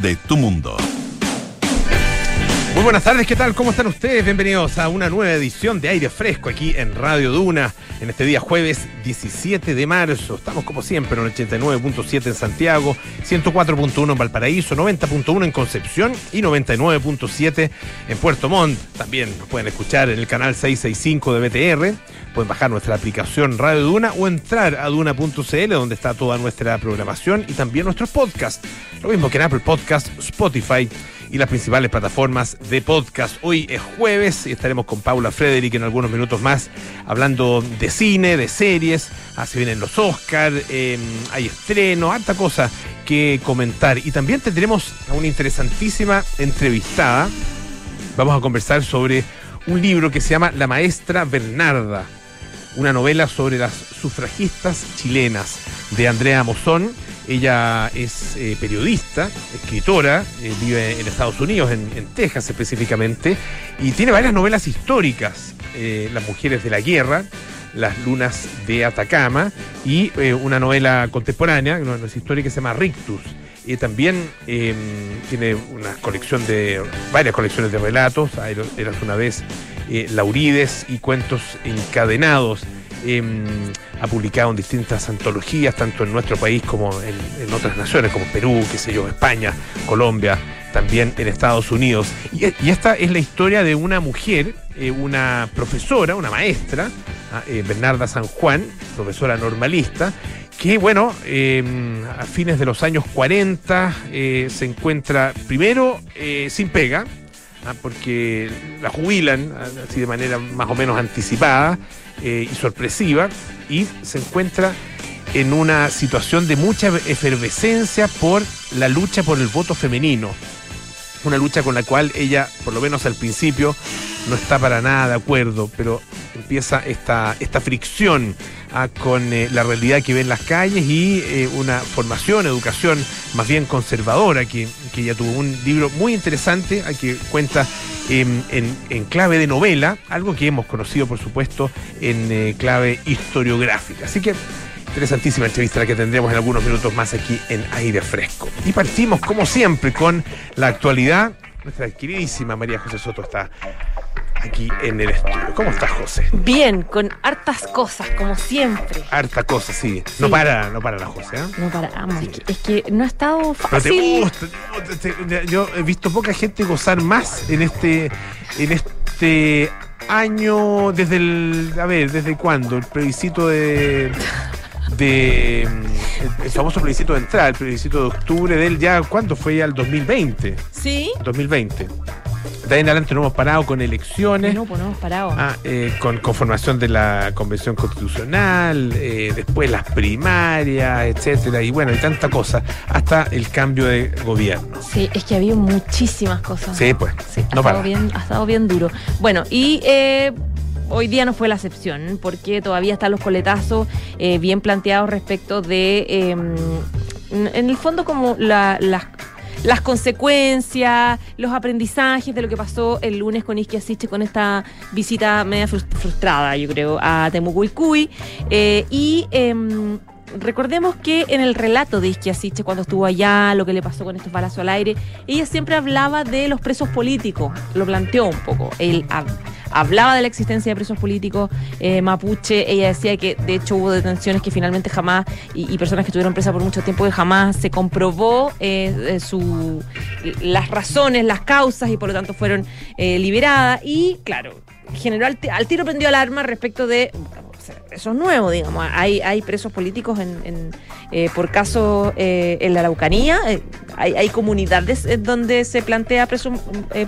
de tu mundo. Buenas tardes, ¿qué tal? ¿Cómo están ustedes? Bienvenidos a una nueva edición de Aire Fresco aquí en Radio Duna, en este día jueves 17 de marzo. Estamos como siempre en el 89.7 en Santiago, 104.1 en Valparaíso, 90.1 en Concepción y 99.7 en Puerto Montt. También nos pueden escuchar en el canal 665 de BTR. Pueden bajar nuestra aplicación Radio Duna o entrar a duna.cl donde está toda nuestra programación y también nuestros podcasts. Lo mismo que en Apple Podcast, Spotify y las principales plataformas de podcast. Hoy es jueves y estaremos con Paula Frederick en algunos minutos más hablando de cine, de series. Ah, se vienen los Oscars, hay estreno, harta cosa que comentar. Y también tendremos a una interesantísima entrevistada. Vamos a conversar sobre un libro que se llama La Maestra Bernarda, una novela sobre las sufragistas chilenas de Andrea Mozón ella es eh, periodista, escritora, eh, vive en Estados Unidos, en, Texas específicamente, y tiene varias novelas históricas, eh, Las mujeres de la guerra, Las lunas de Atacama, y una novela contemporánea, una novela histórica que se llama Rictus. También em, tiene una colección de, varias colecciones de relatos, eras una vez Laurides y cuentos encadenados. Em, ha publicado en distintas antologías, tanto en nuestro país como en, otras naciones, como Perú, qué sé yo, España, Colombia, también en Estados Unidos. Y, esta es la historia de una mujer, eh, una profesora, una maestra, ah, eh, Bernarda San Juan, profesora normalista, que bueno, em, a fines de los años 40 eh, se encuentra primero sin pega, porque la jubilan ah, así de manera más o menos anticipada y sorpresiva, y se encuentra en una situación de mucha efervescencia por la lucha por el voto femenino. Una lucha con la cual ella, por lo menos al principio, no está para nada de acuerdo, pero empieza esta, esta fricción ah, con eh, la realidad que ve en las calles y eh, una formación, educación más bien conservadora, que, que ella tuvo un libro muy interesante, a que cuenta en, clave de novela, algo que hemos conocido, por supuesto, en eh, clave historiográfica. Así que interesantísima entrevista la que tendremos en algunos minutos más aquí en Aire Fresco. Y partimos, como siempre, con la actualidad. Nuestra queridísima María José Soto está aquí en el estudio. ¿Cómo estás, José? Bien, con hartas cosas, como siempre. Harta cosa, sí. No para, no para la José, ¿eh? No paramos. Es que no ha estado fácil. yo he visto poca gente gozar más en este, en este año, desde el, a ver, ¿desde cuándo? El plebiscito de... de el, famoso plebiscito de entrada, el plebiscito de octubre del ya, ¿cuánto fue ya el 2020? Sí. 2020 de ahí en adelante no hemos parado con elecciones. No, pues no hemos parado. Ah, eh, con conformación de la Convención Constitucional, eh, después las primarias, etcétera, y bueno, y tanta cosa, hasta el cambio de gobierno. Sí, es que había muchísimas cosas. Sí, pues. Sí, ha, estado bien, ha estado bien duro. Bueno, y eh, hoy día no fue la excepción, porque todavía están los coletazos bien planteados respecto de, em, en el fondo, como las las consecuencias, los aprendizajes de lo que pasó el lunes con Isquia con esta visita media frustrada, yo creo, a Temucuicuy. Eh, y em, recordemos que en el relato de Isquia cuando estuvo allá, lo que le pasó con estos balazos al aire, ella siempre hablaba de los presos políticos, lo planteó un poco. Él hablaba de la existencia de presos políticos eh, mapuche. Ella decía que de hecho hubo detenciones que finalmente jamás, y, personas que estuvieron presas por mucho tiempo jamás se comprobó eh, su, las razones, las causas y por lo tanto fueron eh, liberadas. Y claro, generó al, al tiro prendió alarma respecto de presos nuevos, digamos. Hay, hay presos políticos en, eh, por caso eh, en la Araucanía. Eh, hay, hay, comunidades donde se plantea presos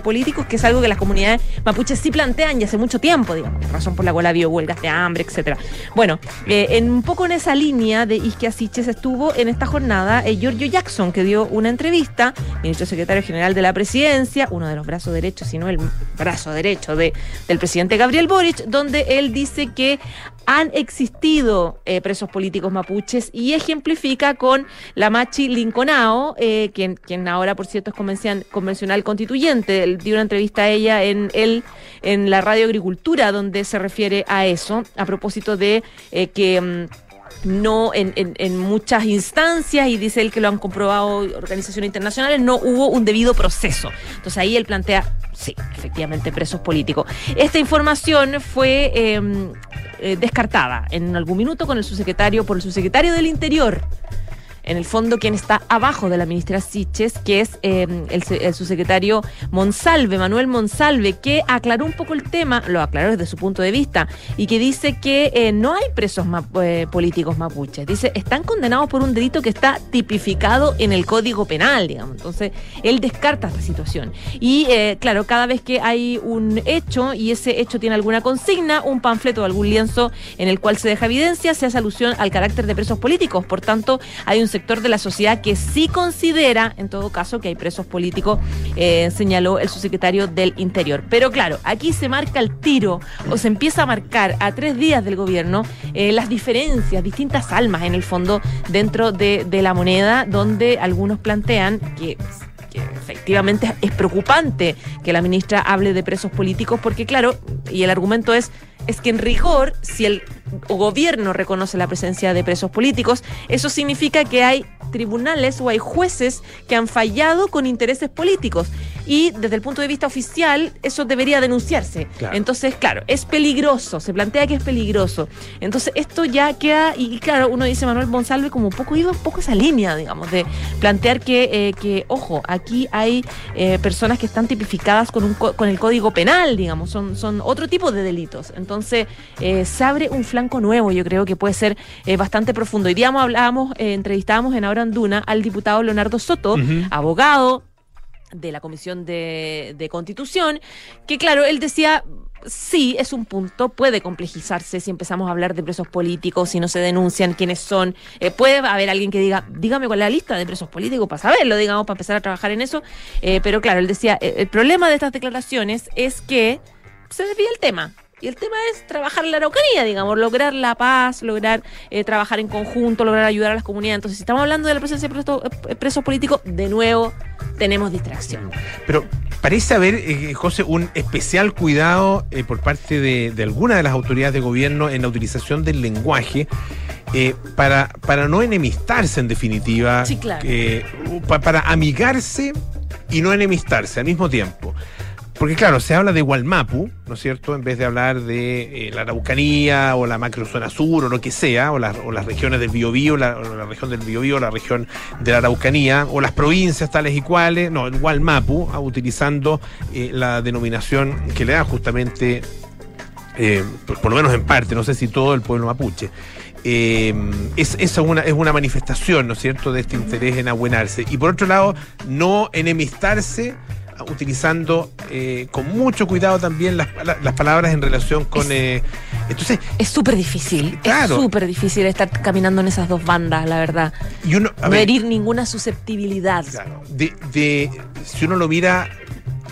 políticos, que es algo que las comunidades mapuches sí plantean ya hace mucho tiempo, digamos, razón por la cual había huelgas de hambre, etcétera. Bueno, en, un poco en esa línea de Isque Asiches estuvo en esta jornada Giorgio Jackson, que dio una entrevista, ministro secretario general de la presidencia, uno de los brazos derechos, si no el brazo derecho de, del presidente Gabriel Boric, donde él dice que han existido eh, presos políticos mapuches y ejemplifica con la Machi Linconao, eh, quien, quien ahora, por cierto, es convencional constituyente. dio una entrevista a ella en, el, en la radio Agricultura, donde se refiere a eso, a propósito de eh, que. Mm, no en, en, muchas instancias, y dice él que lo han comprobado organizaciones internacionales, no hubo un debido proceso. Entonces ahí él plantea, sí, efectivamente, presos políticos. Esta información fue em, eh, descartada en algún minuto con el subsecretario, por el subsecretario del Interior en el fondo quien está abajo de la ministra Siches, que es eh, el, subsecretario Monsalve, Manuel Monsalve, que aclaró un poco el tema, lo aclaró desde su punto de vista, y que dice que eh, no hay presos eh, políticos mapuches. Dice, están condenados por un delito que está tipificado en el Código Penal, digamos. Entonces, él descarta esta situación. Y claro, cada vez que hay un hecho y ese hecho tiene alguna consigna, un panfleto o algún lienzo en el cual se deja evidencia, se hace alusión al carácter de presos políticos. Por tanto, hay un sector de la sociedad que sí considera, en todo caso, que hay presos políticos, eh, señaló el subsecretario del Interior. Pero claro, aquí se marca el tiro o se empieza a marcar a tres días del gobierno eh, las diferencias, distintas almas en el fondo dentro de, de la moneda, donde algunos plantean que efectivamente es preocupante que la ministra hable de presos políticos porque claro, y el argumento es es que en rigor, si el gobierno reconoce la presencia de presos políticos, eso significa que hay tribunales o hay jueces que han fallado con intereses políticos. Y desde el punto de vista oficial, eso debería denunciarse. Entonces, claro, es peligroso, se plantea que es peligroso. Entonces, esto ya queda, y claro, uno dice Manuel Monsalve como un poco iba un poco esa línea, digamos, de plantear que, eh, que ojo, aquí hay eh, personas que están tipificadas con, un, con el código penal, digamos, son, son otro tipo de delitos. Entonces, eh, se abre un flanco nuevo, yo creo que puede ser bastante profundo. Y digamos, hablábamos, entrevistábamos en Ahora Anduna al diputado Leonardo Soto, abogado de la Comisión de, Constitución, que claro, él decía, sí, es un punto, puede complejizarse si empezamos a hablar de presos políticos, si no se denuncian quiénes son. Eh, puede haber alguien que diga, dígame cuál es la lista de presos políticos para saberlo, digamos, para empezar a trabajar en eso. Eh, pero claro, él decía, eh, el problema de estas declaraciones es que se desvía el tema. Y el tema es trabajar la Araucanía, digamos, lograr la paz, lograr eh, trabajar en conjunto, lograr ayudar a las comunidades. Entonces, si estamos hablando de la presencia de eh, presos, políticos, de nuevo tenemos distracción. Pero parece haber, eh, José, un especial cuidado por parte de, de algunas de las autoridades de gobierno en la utilización del lenguaje. para, para no enemistarse en definitiva, sí, claro. para amigarse y no enemistarse al mismo tiempo. Porque claro, se habla de Gualmapu, ¿no es cierto? En vez de hablar de eh, la Araucanía o la macrozona sur o lo que sea, o, las regiones del Biobío, la, o la región del Biobío, la región de la Araucanía, o las provincias tales y cuales, no, el Gualmapu, ah, utilizando eh, la denominación que le da justamente, eh, por, lo menos en parte, no sé si todo el pueblo mapuche. es, es, una, es una manifestación, ¿no es cierto?, de este interés en abuenarse. Y por otro lado, no enemistarse utilizando eh, con mucho cuidado también las, las palabras en relación con... Eh, entonces, es súper difícil, claro. es súper difícil estar caminando en esas dos bandas, la verdad. Y uno, no herir ninguna susceptibilidad. Claro, de, si uno lo mira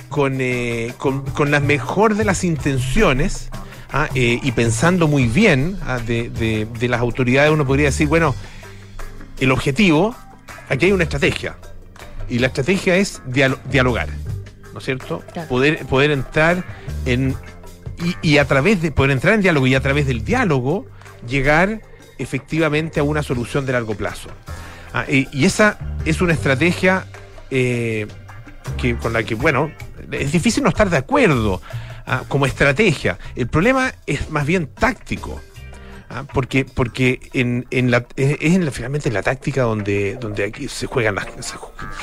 con, eh, con, con, la mejor de las intenciones ah, y pensando muy bien ah, de, de, de las autoridades, uno podría decir, bueno, el objetivo, aquí hay una estrategia. Y la estrategia es dialogar. ¿No es cierto? Poder, poder entrar en. Y, a través de. poder entrar en diálogo y a través del diálogo llegar efectivamente a una solución de largo plazo. Ah, y, esa es una estrategia eh, que, con la que, bueno, es difícil no estar de acuerdo ah, como estrategia. El problema es más bien táctico. ¿Ah? porque porque en, en la, es en finalmente en la táctica donde donde aquí se juegan las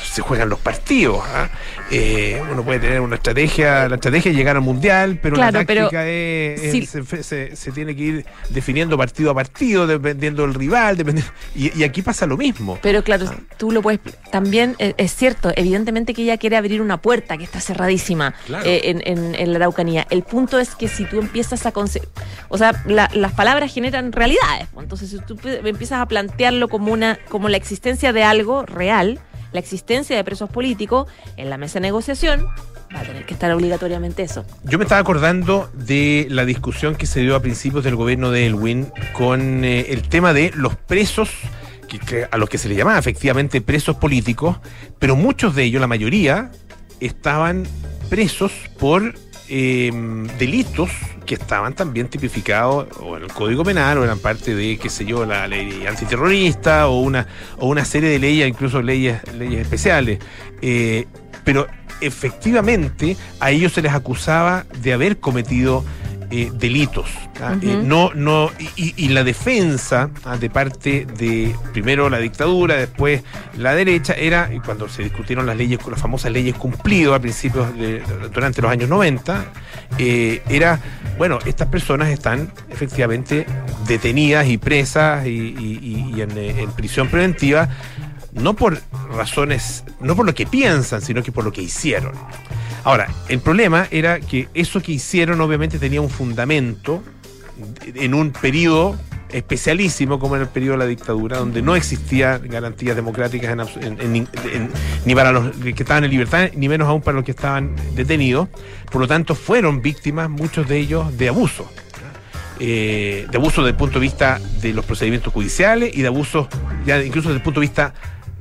se, juegan los partidos ¿ah? eh, uno puede tener una estrategia la estrategia es llegar al mundial pero la táctica es, se, tiene que ir definiendo partido a partido dependiendo del rival dependiendo, y, aquí pasa lo mismo pero claro ¿Ah? tú lo puedes también eh, es cierto evidentemente que ella quiere abrir una puerta que está cerradísima eh, en, en, en, la Araucanía el punto es que si tú empiezas a o sea las palabras generan realidades. Pues. Entonces, si tú empiezas a plantearlo como una, como la existencia de algo real, la existencia de presos políticos en la mesa de negociación, va a tener que estar obligatoriamente eso. Yo me estaba acordando de la discusión que se dio a principios del gobierno de Elwin con eh, el tema de los presos. a los que se le llamaba efectivamente presos políticos, pero muchos de ellos, la mayoría, estaban presos por eh, delitos que estaban también tipificados o en el Código Penal o eran parte de, qué sé yo, la ley antiterrorista o una, o una serie de leyes, incluso leyes, leyes especiales. Eh, pero efectivamente a ellos se les acusaba de haber cometido eh, delitos. ¿ah? Eh, no, no, y, y la defensa ¿ah? de parte de primero la dictadura, después la derecha, era, y cuando se discutieron las leyes, las famosas leyes cumplido a principios de, durante los años 90, eh, era, bueno, estas personas están efectivamente detenidas y presas y, y- y- y en, en prisión preventiva, no por razones, no por lo que piensan, sino que por lo que hicieron. Ahora, el problema era que eso que hicieron obviamente tenía un fundamento en un periodo especialísimo como era el periodo de la dictadura, donde no existían garantías democráticas en en- en- en- ni para los que estaban en libertad, ni menos aún para los que estaban detenidos. Por lo tanto, fueron víctimas, muchos de ellos, de abuso. Eh, de abuso desde el punto de vista de los procedimientos judiciales y de abuso ya incluso desde el punto de vista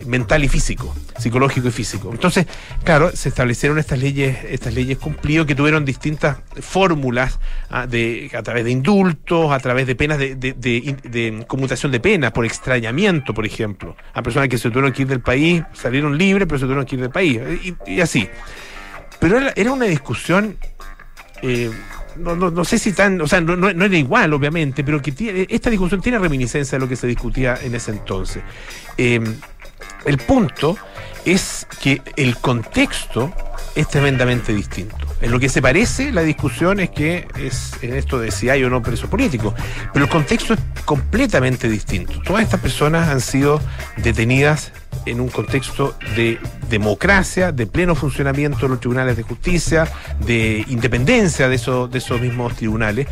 mental y físico, psicológico y físico. Entonces, claro, se establecieron estas leyes, estas leyes cumplido que tuvieron distintas fórmulas ah, de, a través de indultos, a través de penas de, conmutación de penas, por extrañamiento, por ejemplo, a personas que se tuvieron que ir del país, salieron libres, pero se tuvieron que ir del país, y, así. Pero era, una discusión eh, no, no, no sé si tan, o sea, no, no, no era igual, obviamente, pero que tiene, esta discusión tiene reminiscencia de lo que se discutía en ese entonces. Eh, el punto es que el contexto es tremendamente distinto. En lo que se parece, la discusión es que es en esto de si hay o no preso político, pero el contexto es completamente distinto. Todas estas personas han sido detenidas en un contexto de democracia, de pleno funcionamiento de los tribunales de justicia, de independencia de esos, de esos mismos tribunales,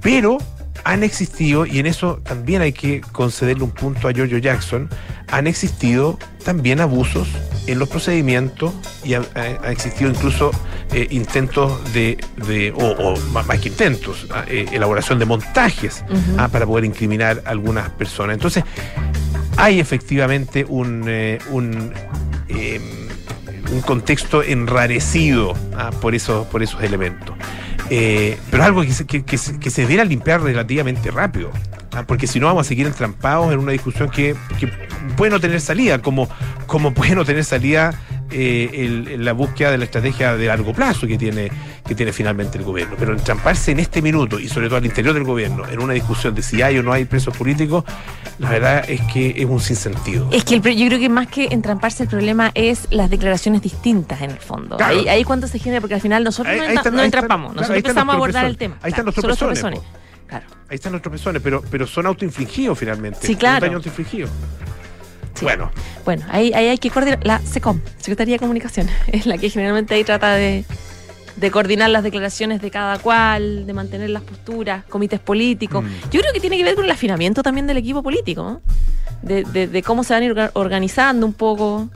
pero han existido, y en eso también hay que concederle un punto a Giorgio Jackson, han existido también abusos en los procedimientos y ha, existido incluso eh, intentos de, de- o, o más, que intentos, ah, eh, elaboración de montajes ah, para poder incriminar a algunas personas. Entonces, hay efectivamente un, eh, un, un contexto enrarecido ah, por, esos, por esos elementos. Eh, pero algo que se, que, que se- que se debiera limpiar relativamente rápido. ah, porque si no vamos a seguir entrampados en una discusión que, que puede no tener salida, como, como puede no tener salida eh, el- la búsqueda de la estrategia de largo plazo que tiene, que tiene finalmente el gobierno. Pero entramparse en este minuto y sobre todo al interior del gobierno en una discusión de si hay o no hay presos políticos, la verdad es que es un sinsentido. Es que el yo creo que más que entramparse el problema es las declaraciones distintas en el fondo. Claro. Ahí, ahí cuando se genera, porque al final nosotros Ahí- no, ahí no entrampamos, claro, nosotros empezamos a abordar el tema. Ahí están los tropezones, tropezones. Claro. Ahí están los tropezones, pero, pero son autoinfligidos finalmente. Sí, claro. Un daño autoinfligido. Sí. Bueno, Bueno, ahí, ahí hay que coordinar. La SECOM, Secretaría de Comunicación, es la que generalmente ahí trata de, de coordinar las declaraciones de cada cual, de mantener las posturas, comités políticos. Mm. Yo creo que tiene que ver con el afinamiento también del equipo político, ¿no? de, de- de cómo se van a ir orga- organizando un poco.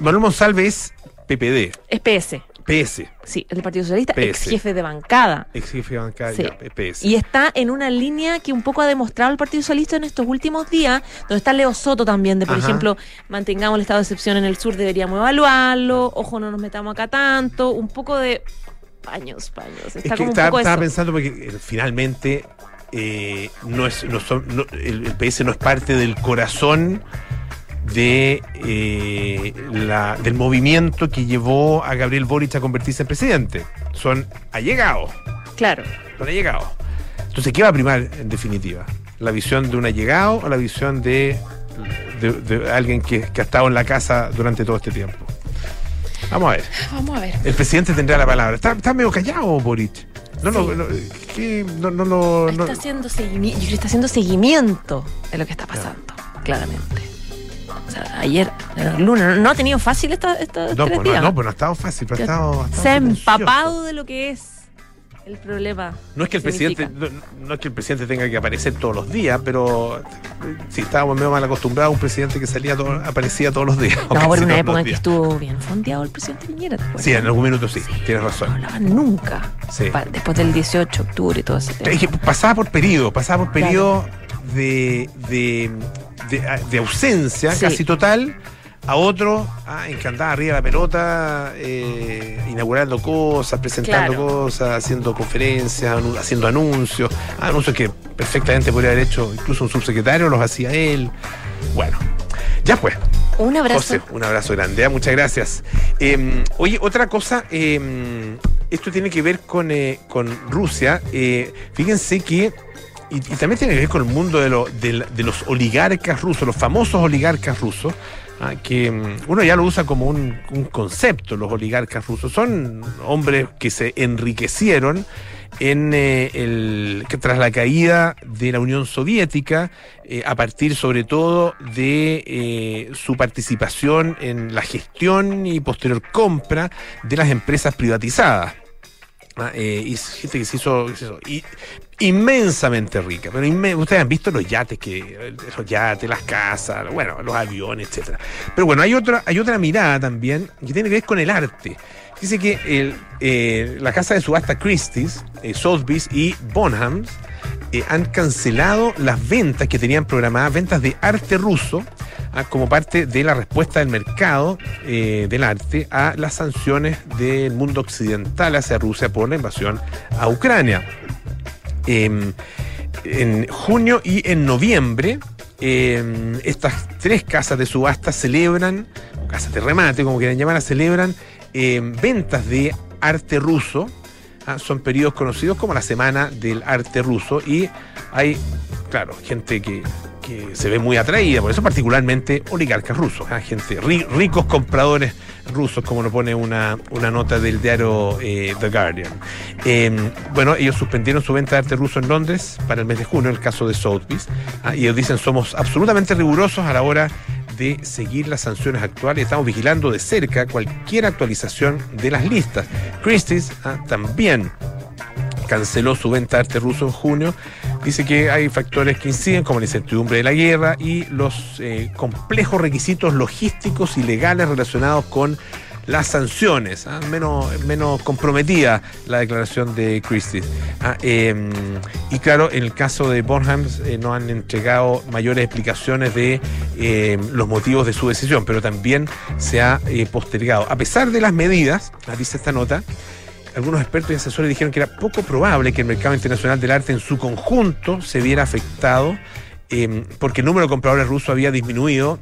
Manuel Monsalve es PPD, Es PS, PS, sí, el Partido Socialista, PS. ex jefe de bancada. ex jefe de bancada, Sí. ya, PS. Y está en una línea que un poco ha demostrado el Partido Socialista en estos últimos días, donde está Leo Soto también, de por Ajá. ejemplo, mantengamos el estado de excepción en el sur, deberíamos evaluarlo, ojo, no nos metamos acá tanto, un poco de paños, paños. Está es que como un estaba, poco estaba eso. pensando porque eh, finalmente eh, no es, no son, no- el, el PS no es parte del corazón de eh, la, del movimiento que llevó a Gabriel Boric a convertirse en presidente. Son allegados, Claro. son allegados. Entonces, ¿qué va a primar en definitiva? ¿La visión de un allegado o la visión de, de- de alguien que, que ha estado en la casa durante todo este tiempo? Vamos a ver. Vamos a ver. El presidente tendrá la palabra. Está, está medio callado, Boric. No, no, no, ¿qué? no, no, no, no- Está haciendo seguimiento, está haciendo seguimiento de lo que está pasando, claramente. Ayer, el lunes, no, no ha tenido fácil esta, esta no, tres pues, no, días. no, pues no ha estado fácil, pero ha estado, ha estado Se ha empapado de lo que es el problema. No es que el Significa. presidente, no, no es que el presidente tenga que aparecer todos los días, pero eh, sí estábamos medio mal acostumbrados a un presidente que salía todo- aparecía todos los días. No, por una época en que días. estuvo bien fondeado el presidente Piñera. Sí, en algún minuto sí, tienes No razón. hablaban nunca. Sí. Pa- Después del 18 de octubre y todo ese tema. Es que pasaba por periodo, pasaba por periodo de, de, de- de ausencia Sí. casi total a otro ah, en que andaba arriba de la pelota, eh, inaugurando cosas, presentando Claro. cosas, haciendo conferencias, anu- haciendo anuncios, anuncios que perfectamente podría haber hecho incluso un subsecretario, los hacía él. Bueno, ya pues. Un abrazo. José, un abrazo grande, ah, muchas gracias. Eh, oye, otra cosa, eh, esto tiene que ver con, eh, con Rusia. Eh, fíjense que, y, y también tiene que ver con el mundo de, lo- de de los oligarcas rusos, los famosos oligarcas rusos, ah, que mm, uno ya lo usa como un, un concepto, los oligarcas rusos. Son hombres que se enriquecieron en eh, el que tras la caída de la Unión Soviética, eh, a partir sobre todo de eh, su participación en la gestión y posterior compra de las empresas privatizadas. Ah, eh, y gente que hizo, que se hizo i- inmensamente rica. Pero ustedes han visto los yates, que esos yates, las casas, bueno, los aviones, etcétera. Pero bueno, hay otra, hay otra mirada también que tiene que ver con el arte. Dice que eh, la casa de subasta Christie's, eh, Sotheby's y Bonhams eh, han cancelado las ventas que tenían programadas, ventas de arte ruso, ah, como parte de la respuesta del mercado eh, del arte a las sanciones del mundo occidental hacia Rusia por la invasión a Ucrania. Em, en junio y en noviembre, em, estas tres casas de subasta celebran, casas de remate, como quieran llamar, celebran em, ventas de arte ruso. Ah, son periodos conocidos como la Semana del Arte Ruso y hay, claro, gente que, que se ve muy atraída, por eso particularmente oligarcas rusos, ah, gente ri- ricos compradores rusos, como lo pone una, una nota del diario eh, The Guardian. Eh, bueno, ellos suspendieron su venta de arte ruso en Londres para el mes de junio, el caso de Sotheby's, ah, y ellos dicen somos absolutamente rigurosos a la hora de seguir las sanciones actuales. Estamos vigilando de cerca cualquier actualización de las listas. Christie's ah, también canceló su venta de arte ruso en junio. Dice que hay factores que inciden, como la incertidumbre de la guerra y los eh, complejos requisitos logísticos y legales relacionados con las sanciones. ah, Menos, menos comprometida la declaración de Christie. Ah, eh, y claro, en el caso de Bonhams eh, no han entregado mayores explicaciones de eh, los motivos de su decisión, pero también se ha eh, postergado. A pesar de las medidas, ah, dice esta nota, algunos expertos y asesores dijeron que era poco probable que el mercado internacional del arte en su conjunto se viera afectado eh, porque el número de compradores rusos había disminuido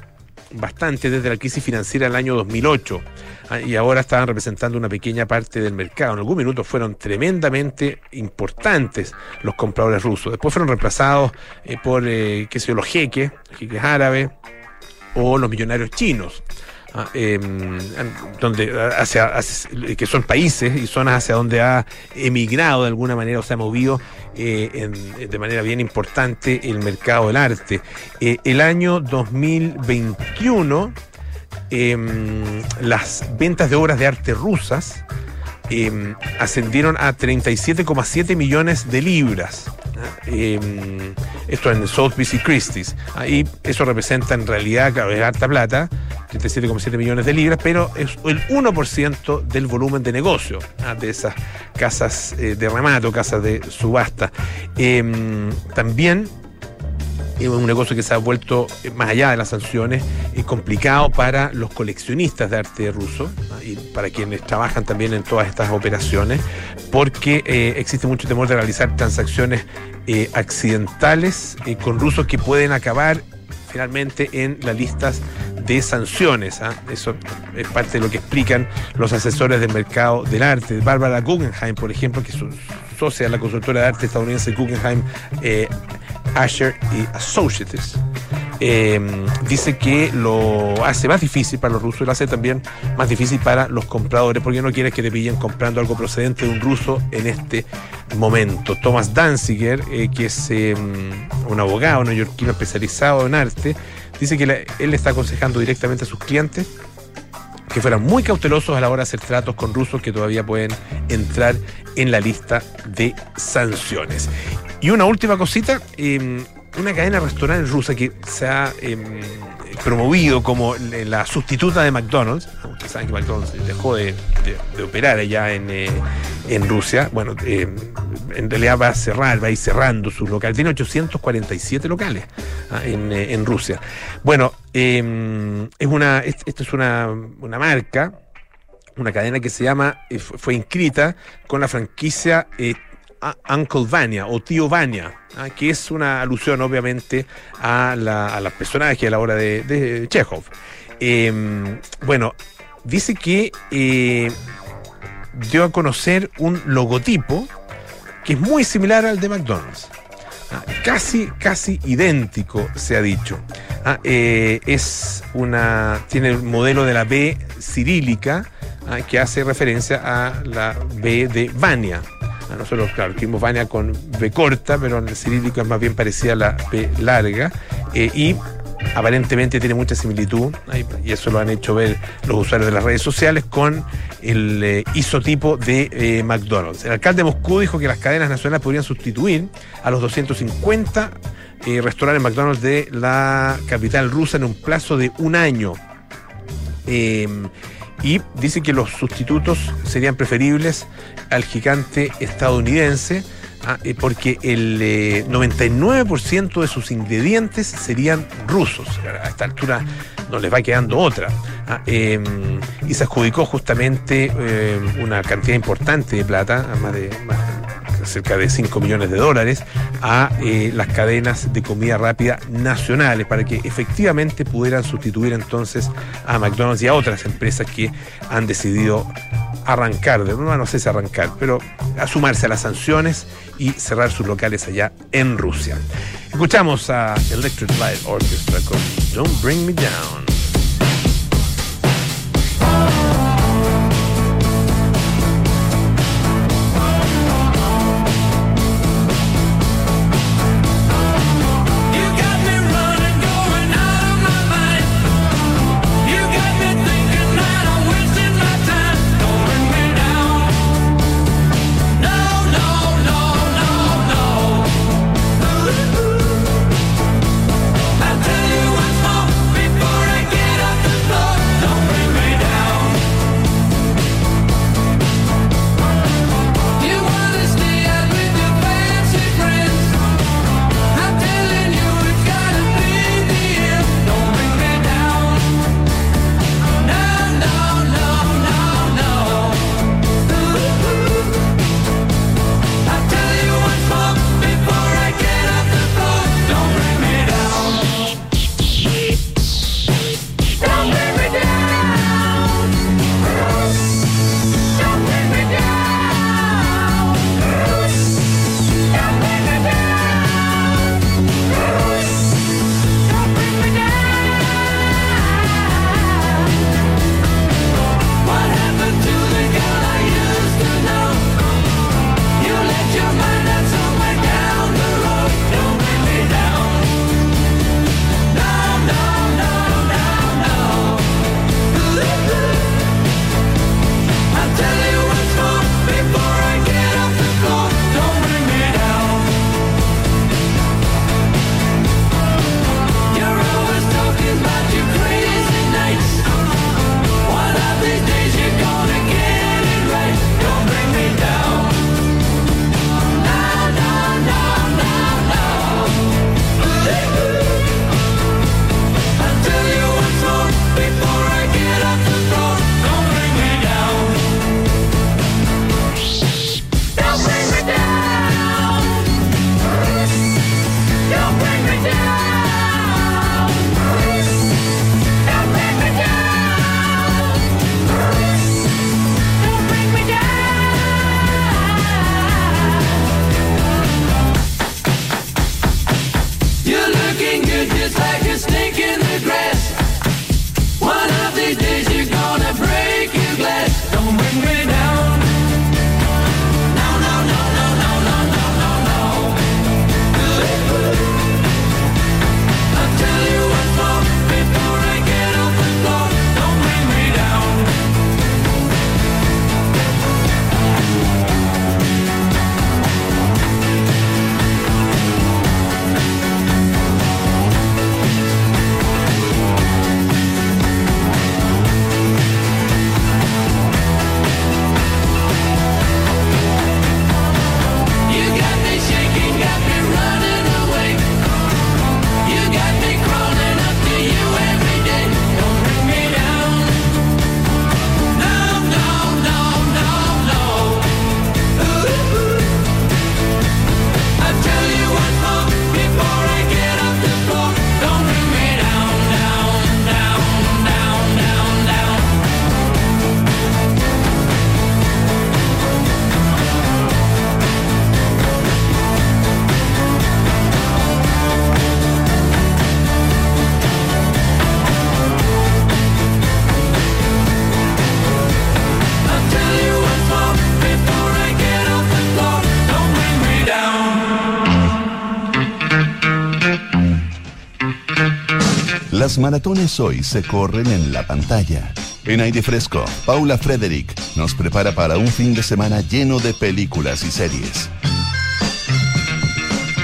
bastante desde la crisis financiera del año 2008 ah, y ahora estaban representando una pequeña parte del mercado. En algún minuto fueron tremendamente importantes los compradores rusos. Después fueron reemplazados eh, por, eh, qué sé yo, los jeques, jeques árabes o los millonarios chinos. Ah, eh, donde hacia, que son países y zonas hacia donde ha emigrado de alguna manera o se ha movido eh, en- de manera bien importante el mercado del arte. Eh, el año 2021 em, las ventas de obras de arte rusas em, ascendieron a 37,7 millones de libras. Em, esto en Sotheby's y Christie's. Ahí eso representa en realidad, claro, es harta plata, 37,7 millones de libras, pero es el 1% del volumen de negocio de esas casas eh, de remato, casas de subasta. Em, también es un negocio que se ha vuelto, eh, más allá de las sanciones, complicado para los coleccionistas de arte ruso y para quienes trabajan también en todas estas operaciones, porque eh, existe mucho temor de realizar transacciones eh, accidentales con rusos que pueden acabar finalmente en las listas de sanciones. ¿ah? Eso es parte de lo que explican los asesores del mercado del arte. Bárbara Guggenheim, por ejemplo, que es socia de la consultora de arte estadounidense Guggenheim eh, Asher y Associates. Eh, dice que lo hace más difícil para los rusos y lo hace también más difícil para los compradores, porque no quieres que te pillen comprando algo procedente de un ruso en este momento. Thomas Danziger, eh, que es eh, un abogado neoyorquino especializado en arte, dice que él le está aconsejando directamente a sus clientes que fueran muy cautelosos a la hora de hacer tratos con rusos que todavía pueden entrar en la lista de sanciones. Y una última cosita, eh, una cadena de restaurantes rusa que se ha eh, promovido como la sustituta de McDonald's. Ustedes saben que McDonald's dejó de, operar allá en, eh, Rusia. Bueno, eh, en realidad va a cerrar, va a ir cerrando sus locales. Tiene 847 locales ah, en, Rusia. Bueno, em, es una, esto es una, una marca una cadena que se llama, fue inscrita con la franquicia Uncle Vania o Tío Vania, ¿ah? que es una alusión obviamente a, la, a las personajes a la hora de, Chekhov. Em, bueno, dice que eh, dio a conocer un logotipo que es muy similar al de McDonald's. ¿ah? casi, casi idéntico, se ha dicho. ¿ah? Eh, es una. tiene el modelo de la B cirílica que hace referencia a la B de Vania, nosotros, claro, escribimos Vania con B corta, pero en el cirílico es más bien parecida a la B larga. Eh, y aparentemente tiene mucha similitud, y eso lo han hecho ver los usuarios de las redes sociales, con el eh, isotipo de eh, McDonald's. El alcalde de Moscú dijo que las cadenas nacionales podrían sustituir a los 250 restaurantes McDonald's de la capital rusa en un plazo de un año. Y dice que los sustitutos serían preferibles al gigante estadounidense, ah, eh, porque el 99% eh, de sus ingredientes serían rusos. A esta altura no les va quedando otra. Ah, em, y se adjudicó justamente em, una cantidad importante de plata, más de cerca de 5 millones de dólares, a eh, las cadenas de comida rápida nacionales para que efectivamente pudieran sustituir entonces a McDonald's y a otras empresas que han decidido arrancar, de no sé si arrancar, pero a sumarse a las sanciones y cerrar sus locales allá en Rusia. Escuchamos a Electric Light Orchestra con Don't Bring Me Down. Las maratones hoy se corren en la pantalla. En aire fresco, Paula Frederick nos prepara para un fin de semana lleno de películas y series.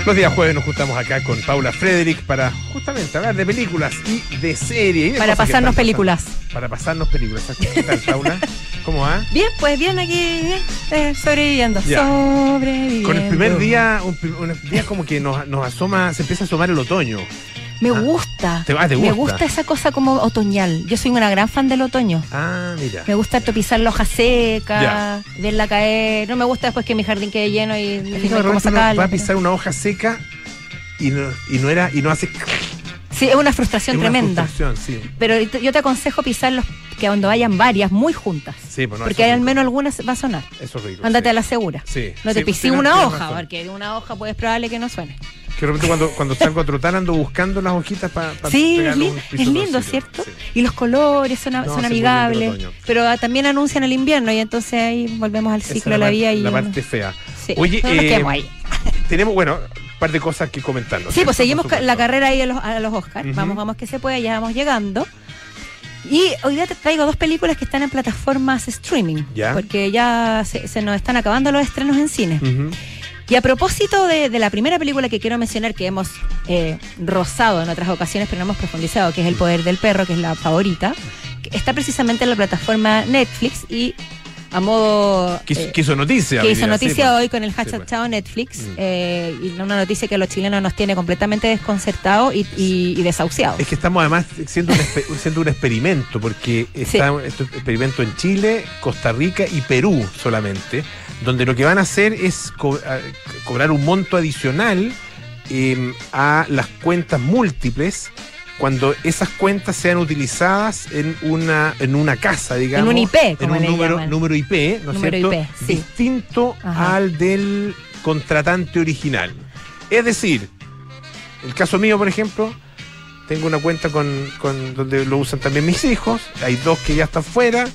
Los días jueves nos juntamos acá con Paula Frederick para justamente hablar de películas y de series. y de Para pasarnos películas. pasando. Para pasarnos películas. ¿Qué tal, Paula? ¿Cómo va? Bien, pues bien aquí, eh, sobreviviendo. Ya. Sobreviviendo. Con el primer día, un, un día como que nos, nos asoma, se empieza a asomar el otoño. Me Ah. gusta. ¿Te- ah, te Me gusta? gusta esa cosa como otoñal. Yo soy una gran fan del otoño. Ah, mira. Me gusta topizar la hoja seca, Ya. verla caer. No me gusta después que mi jardín quede lleno y Es no cómo sacarla. va a pisar una hoja seca y no, y no era y no hace Sí, es una frustración es una tremenda. frustración, sí. Pero yo te aconsejo pisarlos que cuando vayan varias, muy juntas. Sí, pues no, porque al menos algunas va a sonar. Eso es rico. Ándate sí. a la segura. Sí. No te pisé una hoja, razón. porque de una hoja pues probable que no suene. Que de repente cuando, cuando salgo a trotar ando buscando las hojitas para Sí, es, pegarle li- un es lindo, ¿cierto? Sí. Y los colores son, No, son amigables, lindo pero también anuncian el invierno y entonces ahí volvemos al ciclo de la vida y la parte fea. sí, Oye, eh, ahí. Tenemos, bueno, un par de cosas que comentarnos. Sí, pues seguimos la carrera ahí a los, a los Oscars. Vamos, vamos que se pueda, ya vamos llegando. Y hoy día te traigo dos películas que están en plataformas streaming. Ya. Porque ya se, se nos están acabando los estrenos en cine. Ujú. Y a propósito de, de la primera película que quiero mencionar, que hemos eh, rozado en otras ocasiones, pero no hemos profundizado, que es El Poder del Perro, que es la favorita, que está precisamente en la plataforma Netflix y a modo... Que, hizo- eh, que hizo noticia. que hoy hizo día, sí, noticia pues. hoy con el hashtag pues. Chao Netflix, Mm. eh, y una noticia que a los chilenos nos tiene completamente desconcertados y, y- y desahuciados. Es que estamos además siendo un, espe- siendo un experimento, porque está este experimento en Chile, Costa Rica y Perú solamente, donde lo que van a hacer es co- a- cobrar un monto adicional eh, a las cuentas múltiples cuando esas cuentas sean utilizadas en una en una casa, digamos. un IP, en como un le número, llaman. número IP, ¿no es cierto? IP, sí. Distinto Ajá. al del contratante original. Es decir, el caso mío, por ejemplo, tengo una cuenta con, con donde lo usan también mis hijos. Hay dos que ya están fuera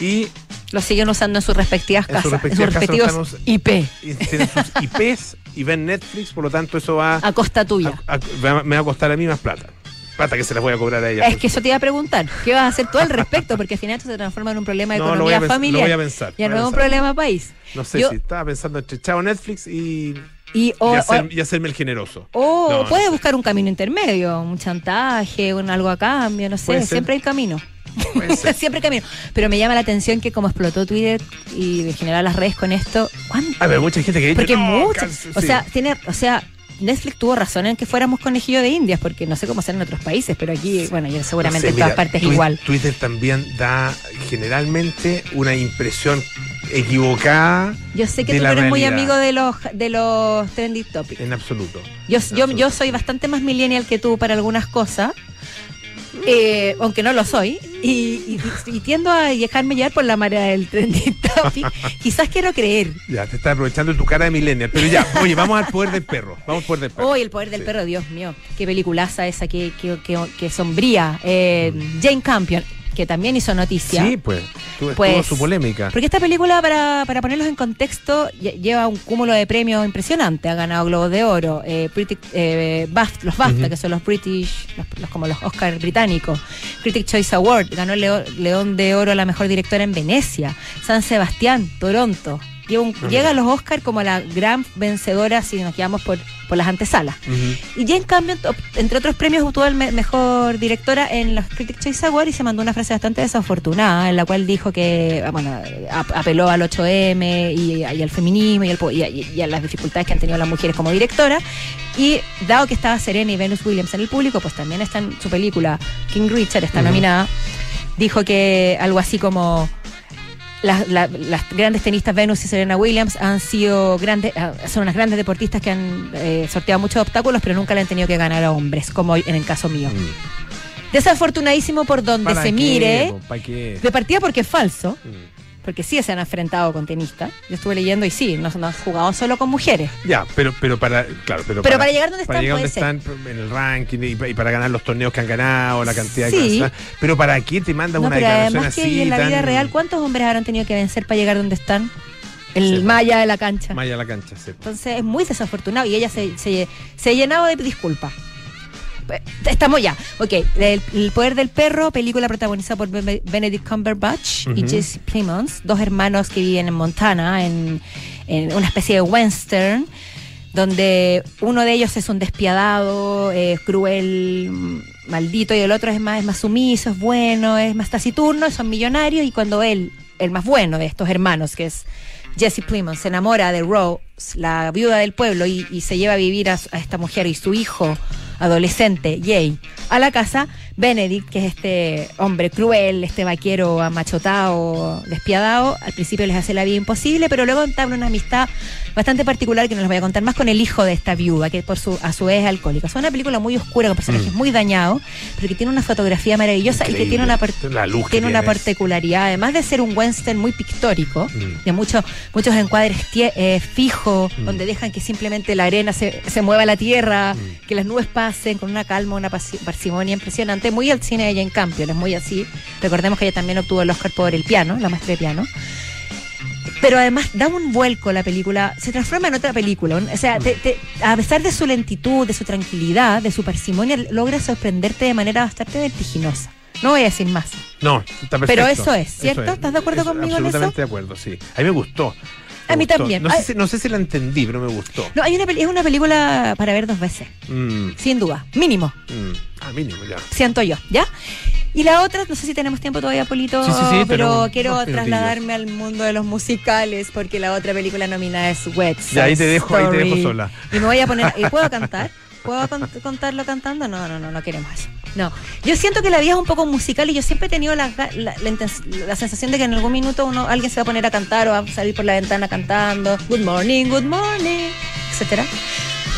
y, Lo siguen usando en sus respectivas En sus casas, en sus casas respectivos IP, y tienen sus IPs y ven Netflix, por lo tanto eso va a costa tuya. a- a- va- me va a costar a mí más plata. Plata que se las voy a cobrar a ellas. Es que eso te iba a preguntar. ¿Qué vas a hacer tú al respecto? Porque al final esto se transforma en un problema de No, economía familiar. lo voy a pensar, Ya no es un problema país. No sé Yo- si estaba pensando entre chao Netflix y, Y, o, y, hacer- o- y hacerme el generoso. o No, no puede sé. buscar un camino intermedio, un chantaje, un algo a cambio, no sé. Siempre hay camino. Siempre camino. Pero me llama la atención que como explotó Twitter y en general las redes con esto, ¿cuánto? A ver, mucha gente que dice, Porque no, cáncer", O sí. sea, tiene, o sea, Netflix tuvo razón en que fuéramos conejillo de indias, porque no sé cómo será en otros países, pero aquí, bueno, ya seguramente No sé, en todas partes igual. Twitter también da generalmente una impresión equivocada Yo sé que tú eres muy amigo de los de los trending topics. en absoluto. Yo, yo, yo absoluto. soy bastante más millennial que tú para algunas cosas, eh, aunque no lo soy, y, y- y tiendo a dejarme llevar por la marea del topic. Quizás quiero creer. Ya, te estás aprovechando tu cara de millennial. Pero ya, oye, vamos al poder del perro. Vamos al poder del perro. El poder del Sí. perro, Dios mío, qué peliculaza esa, que, que, que, que sombría. Eh, Jane Campion, que también hizo noticia. Sí, pues, tuvo, Pues, su polémica. Porque esta película, para, para ponerlos en contexto, lle- lleva un cúmulo de premios impresionante. Ha ganado Globos de Oro, eh, Briti- eh, los BAFTA, que son los British, los, los- como los Oscar británicos. Critic Choice Award, ganó el León de Oro a la mejor directora en Venecia. San Sebastián, Toronto. Llega, un- llega a los Oscar como la gran vencedora si nos quedamos por, por las antesalas. Y Jane Campion, ob- entre otros premios, obtuvo el me- mejor directora en los Critics Choice Awards y se mandó una frase bastante desafortunada en la cual dijo que, bueno, ap- apeló al 8M y, y al feminismo y, al po- y a, y a las dificultades que han tenido las mujeres como directora. Y dado que estaba Serena y Venus Williams en el público, pues también está en su película King Richard, está nominada, dijo que algo así como las, la- las grandes tenistas Venus y Serena Williams han sido grandes, ah, son unas grandes deportistas que han eh, sorteado muchos obstáculos, pero nunca le han tenido que ganar a hombres, como en el caso mío. Mm. Desafortunadísimo por donde ¿Para se qué, mire. De partida porque es falso, Mm. Porque sí se han enfrentado con tenistas. Yo estuve leyendo y sí, no, no han jugado solo con mujeres. Ya, pero, pero para, claro, pero, Pero para llegar donde para están llegar donde están en el ranking y, y para ganar los torneos que han ganado, la cantidad Sí. de cosas. Pero para qué te mandan No, una pero declaración además que así y en la vida tan real, ¿cuántos hombres habrán tenido que vencer para llegar donde están? El malla de la cancha. malla a la cancha? sí. Entonces es muy desafortunado y ella se, se, se llenaba de disculpas. Estamos ya. Ok, el, El poder del perro, película protagonizada por Be- Benedict Cumberbatch y. Jesse Plemons, dos hermanos que viven en Montana, en, en una especie de western, donde uno de ellos es un despiadado, eh, cruel, maldito, y el otro es más, es más sumiso, es bueno, es más taciturno, son millonarios, y cuando él, el más bueno de estos hermanos, que es Jesse Plemons, se enamora de Rose, la viuda del pueblo, y, y se lleva a vivir a, a esta mujer y su hijo adolescente, Jay, a la casa, Benedict, que es este hombre cruel, este vaquero amachotado, despiadado, al principio les hace la vida imposible, pero luego entabla una amistad bastante particular que no les voy a contar más con el hijo de esta viuda, que por su, a su vez es alcohólica. Es una película muy oscura, con personajes Mm. muy dañados, pero que tiene una fotografía maravillosa y que tiene una, La luz tiene una particularidad, además de ser un western muy pictórico, Mm. de muchos muchos encuadres eh, fijos, Mm. donde dejan que simplemente la arena se, se mueva a la tierra, Mm. que las nubes pasen con una calma, una parsimonia impresionante, muy al cine de Jane Campion, es muy así. Recordemos que ella también obtuvo el Oscar por el piano, la maestra de piano. Pero además da un vuelco la película, se transforma en otra película. O sea, te- te- a pesar de su lentitud, de su tranquilidad, de su parsimonia, logra sorprenderte de manera bastante vertiginosa. No voy a decir más. No, está perfecto. Pero eso es, ¿cierto? ¿Estás de acuerdo Eso, conmigo en eso? Absolutamente de acuerdo, sí. A mí me gustó. Me A mí gustó. también. No sé, si, no sé si la entendí, pero me gustó. No, hay una, es una película para ver dos veces, Mm, sin duda, mínimo. mm. Ah, mínimo, ya. siento yo, ¿ya? Y la otra, no sé si tenemos tiempo todavía, Polito, Sí, sí, sí, pero pero quiero trasladarme al mundo de los musicales porque la otra película nominada es Wet Ya, ahí te dejo- ahí te dejo sola. Y me voy a poner, ¿y puedo cantar? ¿Puedo con- contarlo cantando? No, no, no, no queremos eso. No, yo siento que la vida es un poco musical y yo siempre he tenido la, la sensación de que en algún minuto uno, alguien se va a poner a cantar o va a salir por la ventana cantando Good morning, good morning, etcétera.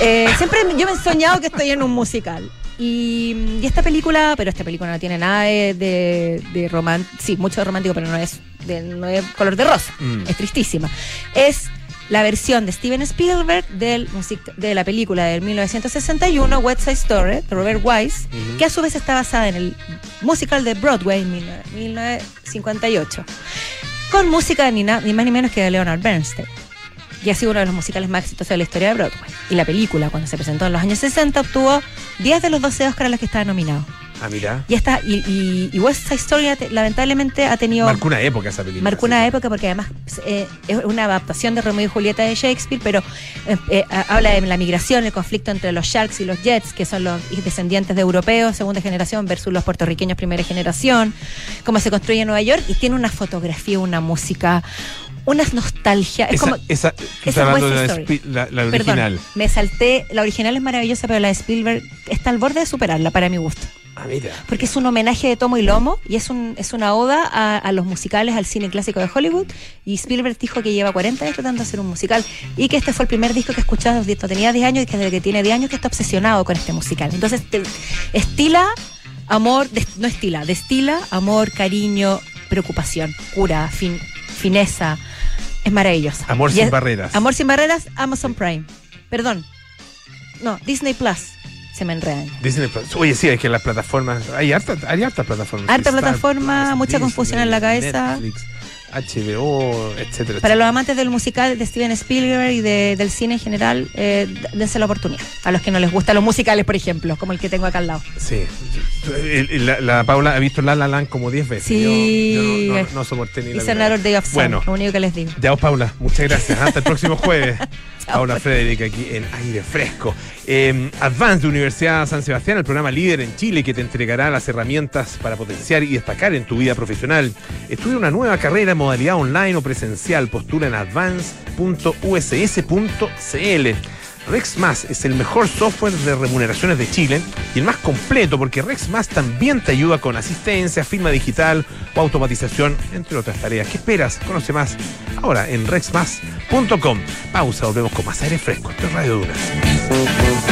Eh, siempre yo me he soñado que estoy en un musical. Y, y esta película, pero esta película no tiene nada de, de, de román- sí, mucho de romántico, pero no es, de, no es color de rosa. Mm. Es tristísima. Es la versión de Steven Spielberg del music- de la película del 1961, West Side Story, de Robert Wise, que a su vez está basada en el musical de Broadway en 1958, con música ni, ni más ni menos que de Leonard Bernstein. Y ha sido uno de los musicales más exitosos de la historia de Broadway. Y la película, cuando se presentó en los años 60, obtuvo 10 de los 12 Oscars a los que estaba nominado. Ah, mira. Y, esta, y, y- y West Side Story lamentablemente ha tenido... Marcó una época esa película. Marcó sí. una época porque además eh, es una adaptación de Romeo y Julieta de Shakespeare, pero eh, eh, habla de la migración, el conflicto entre los Sharks y los Jets, que son los descendientes de europeos, segunda generación, versus los puertorriqueños, primera generación, cómo se construye Nueva York, y tiene una fotografía, una música, una nostalgia. Es Esa, como. esa, esa hablando de la, Perdón, original. me salté. La original es maravillosa, pero la de Spielberg está al borde de superarla para mi gusto. Ah, mira. Porque es un homenaje de tomo y lomo y es, un, es una oda a, a los musicales, al cine clásico de Hollywood. Y Spielberg dijo que lleva 40 años tratando de hacer un musical y que este fue el primer disco que escuchaba que tenía 10 años y que desde que tiene 10 años que está obsesionado con este musical. Entonces, te- estila amor, des- no estila, destila amor, cariño, preocupación, cura, fin, fineza. Es maravillosa. Amor Y sin es- barreras. Amor sin barreras, Amazon Prime. Perdón. No, Disney Plus. Se me enredan. Disney Plus. Oye, sí, es que las plataformas. Hay harta, hay hartas plataformas. Harta Star plataforma, Plus, mucha confusión en la cabeza. Netflix, HBO, etcétera. Para los amantes del musical de Steven Spielberg y de- del cine en general, eh, dense la oportunidad. A los que no les gustan los musicales, por ejemplo, como el que tengo acá al lado. Sí. La, la Paula ha visto La La Land como 10 veces. Sí. Yo, yo no, no- no soporté ni la It's primera. another day of sun, Bueno, lo único que les digo. ya Paula. Muchas gracias. Hasta el próximo jueves. Chao. Paula Frederick aquí en Aire Fresco. Eh, Advance de Universidad San Sebastián, el programa líder en Chile que te entregará las herramientas para potenciar y destacar en tu vida profesional. Estudia una nueva carrera en modalidad online o presencial. Postula en advance.uss.cl. RexMás es el mejor software de remuneraciones de Chile y el más completo porque RexMás también te ayuda con asistencia, firma digital o automatización, entre otras tareas. ¿Qué esperas? Conoce más ahora en rexmas.com. Pausa, volvemos con más aire fresco. Esto es Radio Dunas.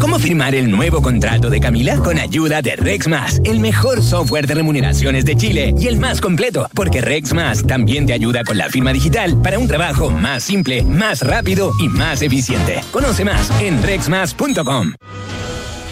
¿Cómo firmar el nuevo contrato de Camila? Con ayuda de RexMas, el mejor software de remuneraciones de Chile y el más completo, porque RexMas también te ayuda con la firma digital para un trabajo más simple, más rápido y más eficiente. Conoce más en rexmas.com.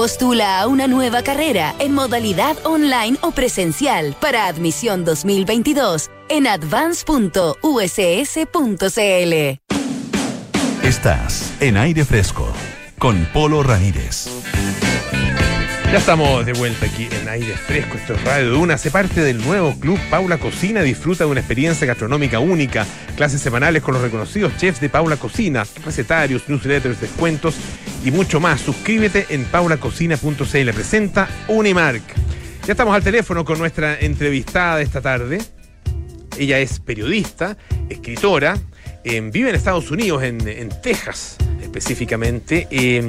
Postula a una nueva carrera en modalidad online o presencial para admisión 2022 en advance.uss.cl. Estás en aire fresco con Polo Ramírez. Ya estamos de vuelta aquí en aire fresco. Esto es Radio Duna. Hace parte del nuevo club Paula Cocina. Disfruta de una experiencia gastronómica única. Clases semanales con los reconocidos chefs de Paula Cocina. Recetarios, newsletters, descuentos y mucho más. Suscríbete en paulacocina.cl. Presenta Unimark. Ya estamos al teléfono con nuestra entrevistada de esta tarde. Ella es periodista, escritora, eh, vive en Estados Unidos, en, Texas específicamente. eh,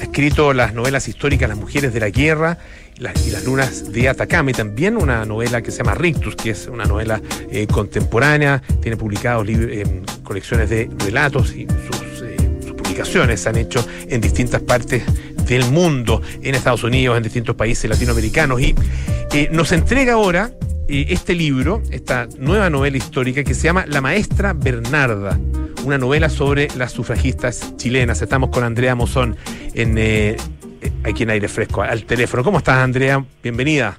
ha escrito las novelas históricas Las mujeres de la guerra las- y las lunas de Atacama y también una novela que se llama Rictus, que es una novela eh, contemporánea. Tiene publicados eh, colecciones de relatos y sus, eh, sus publicaciones se han hecho en distintas partes del mundo, en Estados Unidos, en distintos países latinoamericanos. Y eh, nos entrega ahora eh, este libro, esta nueva novela histórica que se llama La Maestra Bernarda, una novela sobre las sufragistas chilenas. Estamos con Andrea Mozón en, eh, eh, aquí en Aire Fresco, al teléfono. ¿Cómo estás, Andrea? Bienvenida.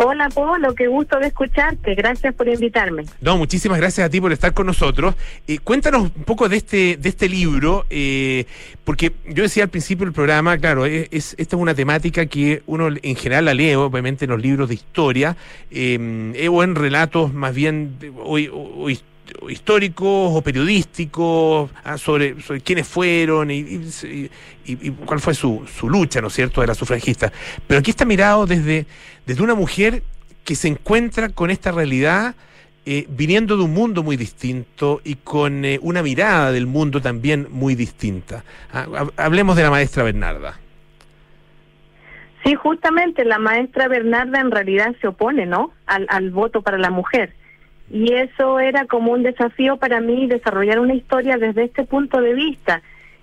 Hola Polo, qué gusto de escucharte. Gracias por invitarme. No, muchísimas gracias a ti por estar con nosotros. Eh, cuéntanos un poco de este, de este libro, eh, porque yo decía al principio del programa, claro, es, es- esta es una temática que uno en general la lee, obviamente, en los libros de historia, eh, eh, o en relatos más bien o, o- o históricos o periodísticos ah, sobre, sobre quiénes fueron y, cuál fue su, su lucha, ¿no es cierto?, de las sufragistas. Pero aquí está mirado desde, desde una mujer que se encuentra con esta realidad eh, viniendo de un mundo muy distinto y con eh, una mirada del mundo también muy distinta. Ah, hab- hablemos de la maestra Bernarda. Sí, justamente la maestra Bernarda en realidad se opone, ¿no? Al, al voto para la mujer. Y eso era como un desafío para mí desarrollar una historia desde este punto de vista,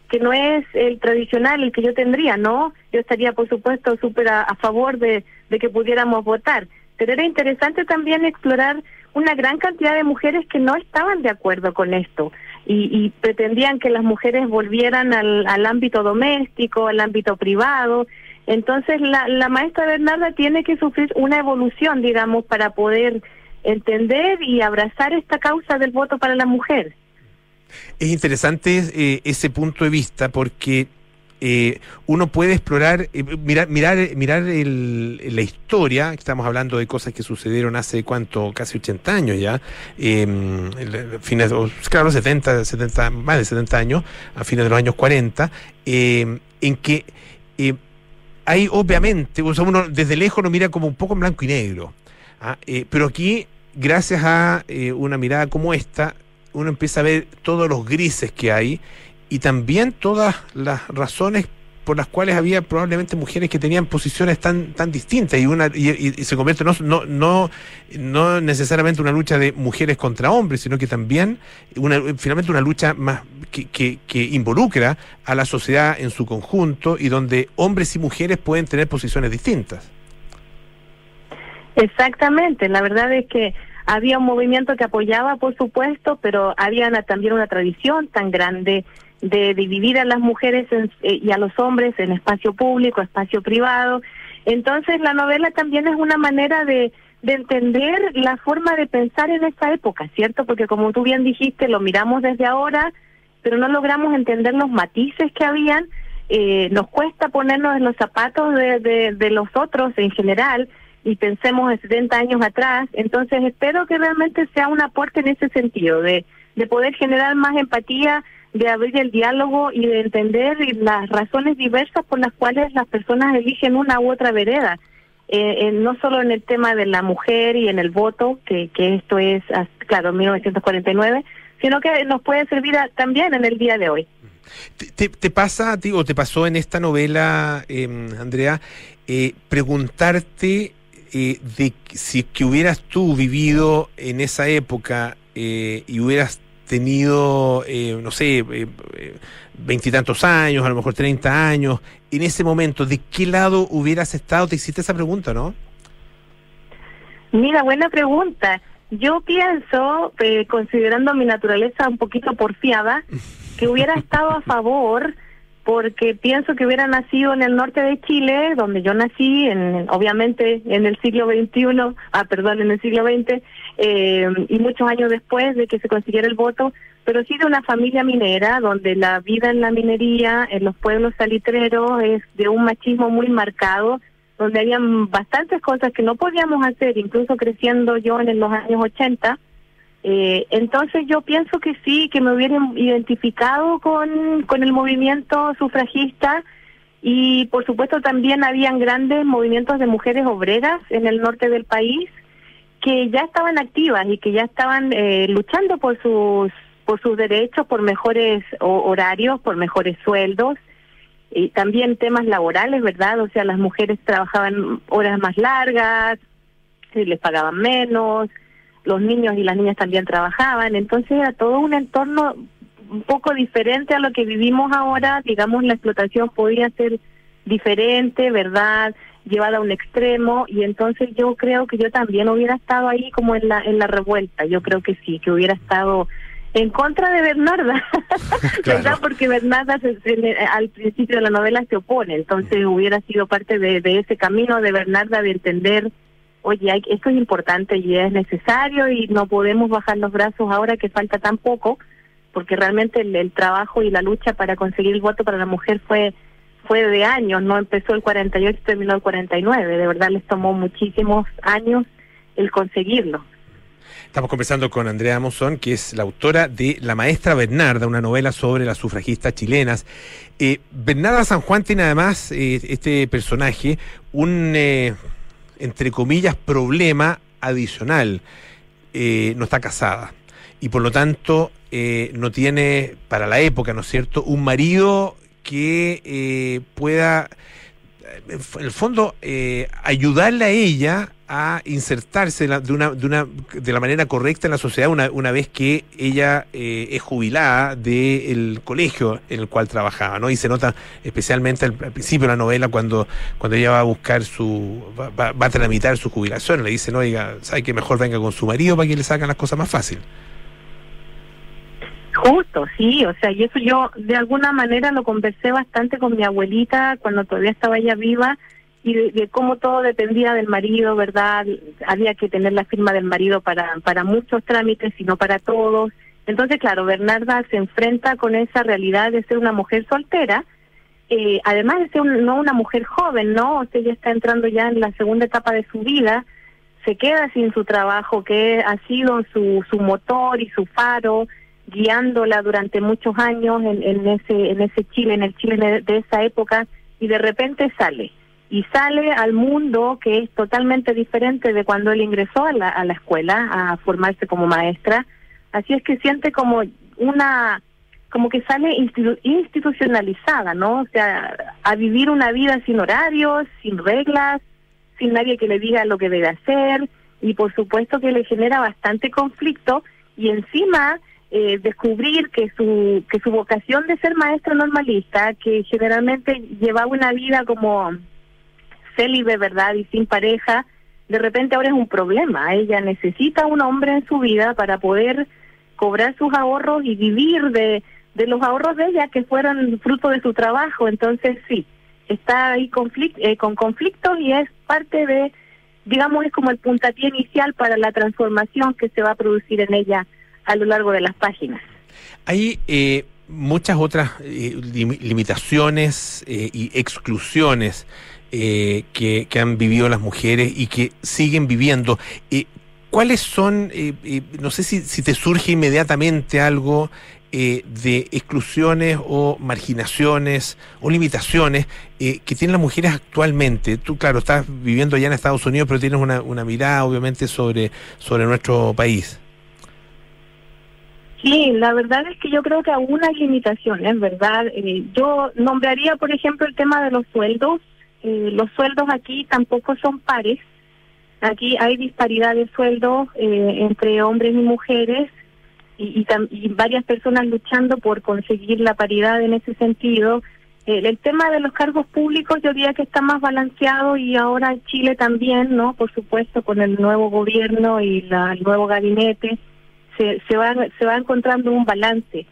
que no es el tradicional, el que yo tendría, ¿no? Yo estaría, por supuesto, súper a, a favor de, de que pudiéramos votar. Pero era interesante también explorar una gran cantidad de mujeres que no estaban de acuerdo con esto y, y pretendían que las mujeres volvieran al, al ámbito doméstico, al ámbito privado. Entonces la, la maestra Bernarda tiene que sufrir una evolución, digamos, para poder entender y abrazar esta causa del voto para la mujer. Es interesante eh, ese punto de vista porque eh, uno puede explorar, eh, mirar, mirar, mirar el- la historia, estamos hablando de cosas que sucedieron hace cuánto, casi 80 años ya, eh, fines, claro, 70, 70, más de 70 años, a fines de los años 40, eh, en que eh, hay obviamente, o sea, uno desde lejos lo mira como un poco en blanco y negro, ¿ah? Eh, pero aquí, gracias a eh, una mirada como esta, uno empieza a ver todos los grises que hay y también todas las razones por las cuales había probablemente mujeres que tenían posiciones tan tan distintas y una y, se convierte no, no no no necesariamente una lucha de mujeres contra hombres sino que también una finalmente una lucha más que, que, que involucra a la sociedad en su conjunto y donde hombres y mujeres pueden tener posiciones distintas Exactamente, la verdad es que había un movimiento que apoyaba, por supuesto, pero había también una tradición tan grande de dividir a las mujeres en- eh, y a los hombres en espacio público, espacio privado. Entonces la novela también es una manera de, de entender la forma de pensar en esa época, ¿cierto? Porque como tú bien dijiste, lo miramos desde ahora, pero no logramos entender los matices que habían. Eh, nos cuesta ponernos en los zapatos de, de los otros en general y pensemos en 70 años atrás. Entonces espero que realmente sea un aporte en ese sentido, de, de poder generar más empatía, de abrir el diálogo y de entender las razones diversas por las cuales las personas eligen una u otra vereda. eh, eh, no solo en el tema de la mujer y en el voto, que, que esto es, claro, 1949, sino que nos puede servir a- también en el día de hoy. ¿Te, te- pasa a ti o te pasó en esta novela, eh, Andrea, preguntarte eh, de si que hubieras tú vivido en esa época eh, y hubieras tenido, eh, no sé, eh, eh, veintitantos años, a lo mejor 30 años, en ese momento, ¿de qué lado hubieras estado? Te hiciste esa pregunta, ¿no? Mira, buena pregunta. Yo pienso, eh, considerando mi naturaleza un poquito porfiada, que hubiera estado a favor porque pienso que hubiera nacido en el norte de Chile, donde yo nací, en, obviamente en el siglo XXI, ah, perdón, en el siglo XX, eh, y muchos años después de que se consiguiera el voto, pero sí de una familia minera, donde la vida en la minería, en los pueblos salitreros, es de un machismo muy marcado, donde habían bastantes cosas que no podíamos hacer, incluso creciendo yo en los años 80. Eh, entonces yo pienso que sí, que me hubiera identificado con, con el movimiento sufragista y por supuesto también habían grandes movimientos de mujeres obreras en el norte del país que ya estaban activas y que ya estaban eh, luchando por sus por sus derechos, por mejores ho- horarios, por mejores sueldos y también temas laborales, ¿verdad? O sea, las mujeres trabajaban horas más largas, les pagaban menos, los niños y las niñas también trabajaban, entonces era todo un entorno un poco diferente a lo que vivimos ahora, digamos, la explotación podía ser diferente, ¿verdad? Llevada a un extremo. Y entonces yo creo que yo también hubiera estado ahí como en la en la revuelta, yo creo que sí, que hubiera estado en contra de Bernarda, ¿verdad? Porque Bernarda se- se- al principio de la novela se opone, entonces hubiera sido parte de, de ese camino de Bernarda de entender, oye, hay- esto es importante y es necesario y no podemos bajar los brazos ahora que falta tan poco, porque realmente el, trabajo y la lucha para conseguir el voto para la mujer fue fue de años, no empezó el 48 y terminó el 49, de verdad les tomó muchísimos años el conseguirlo. Estamos conversando con Andrea Monzón, que es la autora de La Maestra Bernarda, una novela sobre las sufragistas chilenas. Eh, Bernarda San Juan tiene además, eh, este personaje, un, eh, entre comillas, problema adicional. Eh, no está casada. Y por lo tanto, eh, no tiene, para la época, ¿no es cierto?, un marido que eh, pueda en el fondo ayudarle a ella a insertarse de una, de una de la manera correcta en la sociedad una, una vez que ella eh, es jubilada del colegio en el cual trabajaba no y se nota especialmente al, principio de la novela cuando cuando ella va a buscar su va, va- a tramitar su jubilación. Le dicen oiga sabe que mejor venga con su marido para que le sacan las cosas más fácil Justo, sí, o sea, y eso yo de alguna manera lo conversé bastante con mi abuelita cuando todavía estaba ella viva y de, de cómo todo dependía del marido, ¿verdad? Había que tener la firma del marido para, para muchos trámites y no para todos. Entonces, claro, Bernarda se enfrenta con esa realidad de ser una mujer soltera, eh, además de ser un- no una mujer joven, ¿no? O sea, ella está entrando ya en la segunda etapa de su vida, se queda sin su trabajo, que ha sido su, su motor y su faro, guiándola durante muchos años en, en ese en ese Chile, en el Chile de- esa época, y de repente sale. Y sale al mundo que es totalmente diferente de cuando él ingresó a la, a la escuela a formarse como maestra. Así es que siente como una, como que sale institu- institucionalizada, ¿no? O sea, a vivir una vida sin horarios, sin reglas, sin nadie que le diga lo que debe hacer y por supuesto que le genera bastante conflicto y encima eh, descubrir que su que su vocación de ser maestra normalista que generalmente llevaba una vida como célibe verdad y sin pareja de repente ahora es un problema. Ella necesita un hombre en su vida para poder cobrar sus ahorros y vivir de los ahorros de ella que fueron fruto de su trabajo. Entonces sí está ahí conflict, eh, con conflictos y es parte de, digamos, es como el puntapié inicial para la transformación que se va a producir en ella a lo largo de las páginas. Hay eh, muchas otras eh, lim- limitaciones eh, y exclusiones eh, que, han vivido las mujeres y que siguen viviendo. Eh, ¿Cuáles son, eh, eh, no sé si, si te surge inmediatamente algo eh, de exclusiones o marginaciones o limitaciones que tienen las mujeres actualmente? Tú, claro, estás viviendo allá en Estados Unidos, pero tienes una, una mirada, obviamente, sobre, sobre nuestro país. Sí, la verdad es que yo creo que aún hay limitaciones, ¿verdad? Eh, yo nombraría, por ejemplo, el tema de los sueldos. Eh, los sueldos aquí tampoco son pares. Aquí hay disparidad de sueldos eh, entre hombres y mujeres y, y, y varias personas luchando por conseguir la paridad en ese sentido. Eh, el tema de los cargos públicos yo diría que está más balanceado y ahora en Chile también, ¿no? Por supuesto, con el nuevo gobierno y la- el nuevo gabinete se, se, va, se va encontrando un balance.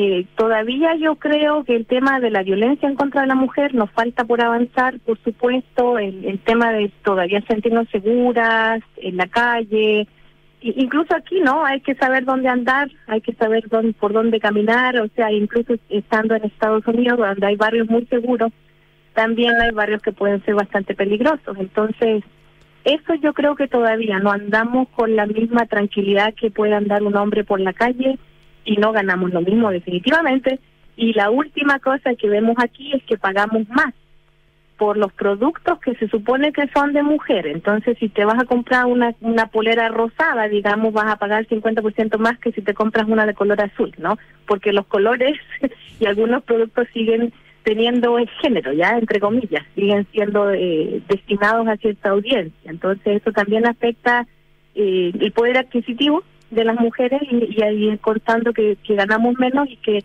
Eh, todavía yo creo que el tema de la violencia en contra de la mujer nos falta por avanzar, por supuesto, el, el tema de todavía sentirnos seguras en la calle, incluso aquí, ¿no? Hay que saber dónde andar, hay que saber dónde, por dónde caminar, o sea, incluso estando en Estados Unidos, donde hay barrios muy seguros, también hay barrios que pueden ser bastante peligrosos. Entonces, eso yo creo que todavía no andamos con la misma tranquilidad que puede andar un hombre por la calle y no ganamos lo mismo definitivamente. Y la última cosa que vemos aquí es que pagamos más por los productos que se supone que son de mujer. Entonces, si te vas a comprar una, una polera rosada, digamos, vas a pagar 50% más que si te compras una de color azul, ¿no? Porque los colores y algunos productos siguen teniendo el género, ya, entre comillas, siguen siendo eh, destinados a cierta audiencia. Entonces, eso también afecta eh, el poder adquisitivo de las mujeres y, y ahí contando que, que ganamos menos y que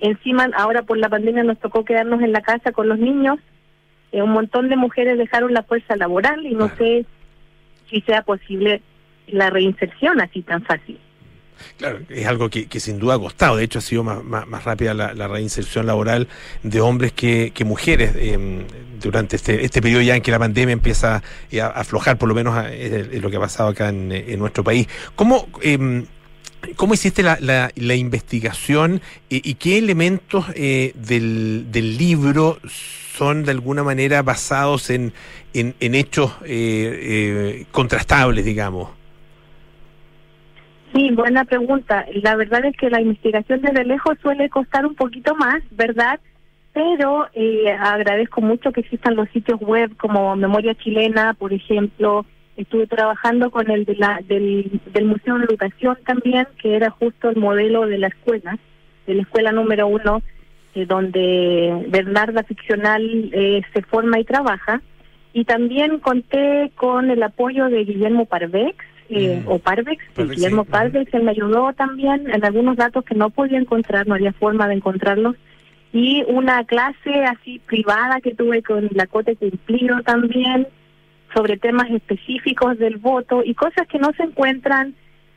encima ahora por la pandemia nos tocó quedarnos en la casa con los niños eh, un montón de mujeres dejaron la fuerza laboral y no sé si sea posible la reinserción así tan fácil. Claro, es algo que, sin duda ha costado. De hecho, ha sido más, más, rápida la, reinserción laboral de hombres que, mujeres eh, durante este, este periodo ya en que la pandemia empieza eh, a aflojar, por lo menos es, lo que ha pasado acá en, eh, en nuestro país. ¿Cómo, eh, ¿Cómo hiciste la, la, la investigación y qué elementos eh, del, del libro son de alguna manera basados en, en, en hechos contrastables, digamos? Sí, buena pregunta. La verdad es que la investigación desde lejos suele costar un poquito más, ¿verdad? Pero eh, agradezco mucho que existan los sitios web como Memoria Chilena, por ejemplo. Estuve trabajando con el de la, del, del Museo de Educación también, que era justo el modelo de la escuela, de la escuela número uno, eh, donde Bernarda Ficcional eh, se forma y trabaja. Y también conté con el apoyo de Guillermo Parvex, eh, Mm. o Parvex, Parvex, Guillermo sí. Parvex, él me ayudó también en algunos datos que no podía encontrar, no había forma de encontrarlos. Y una clase así privada que tuve con la Cote Cumplido también, sobre temas específicos del voto y cosas que no se encuentran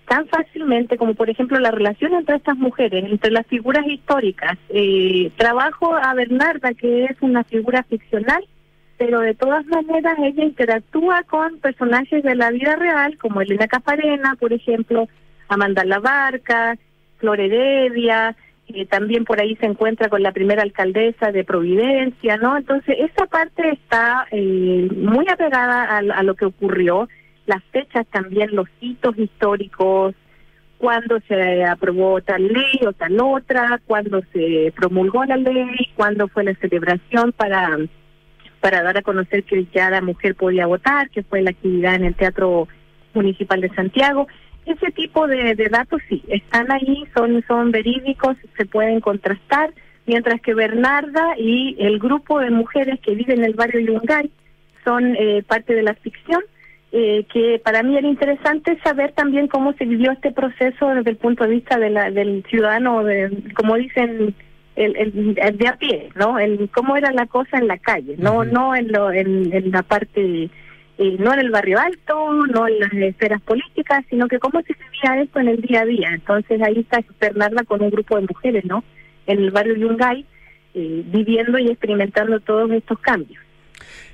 tan fácilmente como por ejemplo la relación entre estas mujeres, entre las figuras históricas. Eh, trabajo a Bernarda, que es una figura ficcional, pero de todas maneras ella interactúa con personajes de la vida real, como Elena Cafarena, por ejemplo, Amanda Labarca, Flor Heredia, eh, también por ahí se encuentra con la primera alcaldesa de Providencia, ¿no? Entonces, esa parte está eh, muy apegada a, a lo que ocurrió, las fechas también, los hitos históricos, cuando se aprobó tal ley o tal otra, cuando se promulgó la ley, cuándo fue la celebración para para dar a conocer que ya mujer podía votar, que fue la actividad en el Teatro Municipal de Santiago. Ese tipo de, de datos sí, están ahí, son, son verídicos, se pueden contrastar, mientras que Bernarda y el grupo de mujeres que viven en el barrio Yungay son eh, parte de la ficción, eh, que para mí era interesante saber también cómo se vivió este proceso desde el punto de vista de la, del ciudadano, de, como dicen, el, el, el de a pie, ¿no? El, cómo era la cosa en la calle, no no en, lo, en, en la parte, eh, no en el barrio alto, no en las esferas políticas, sino que cómo se vivía esto en el día a día. Entonces ahí está Bernarda con un grupo de mujeres, ¿no? En el barrio Yungay, eh, viviendo y experimentando todos estos cambios.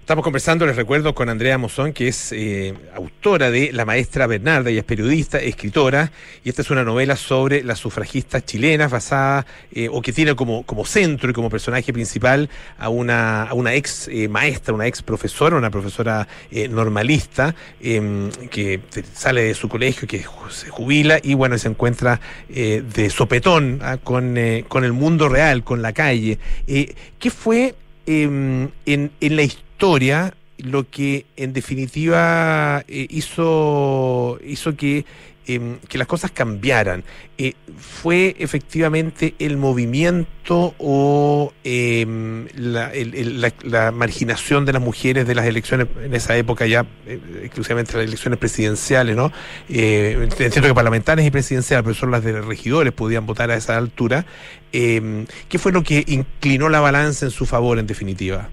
Estamos conversando, les recuerdo, con Andrea Mozón, que es eh, autora de La Maestra Bernarda, y es periodista, escritora, y esta es una novela sobre las sufragistas chilenas basada, eh, o que tiene como, como centro y como personaje principal a una, a una ex eh, maestra, una ex profesora, una profesora normalista, em, que sale de su colegio, que se jubila y bueno, se encuentra de sopetón ah, con, con el mundo real, con la calle. ¿Qué fue em, en, en la historia? Lo que en definitiva eh, hizo, hizo que, em, que las cosas cambiaran. Eh, ¿Fue efectivamente el movimiento o em, la, la- marginación de las mujeres de las elecciones en esa época ya, eh, exclusivamente las elecciones presidenciales, ¿no? Eh, que parlamentarias y presidenciales, pero solo las de regidores podían votar a esa altura. Em, ¿Qué fue lo que inclinó la balanza en su favor en definitiva?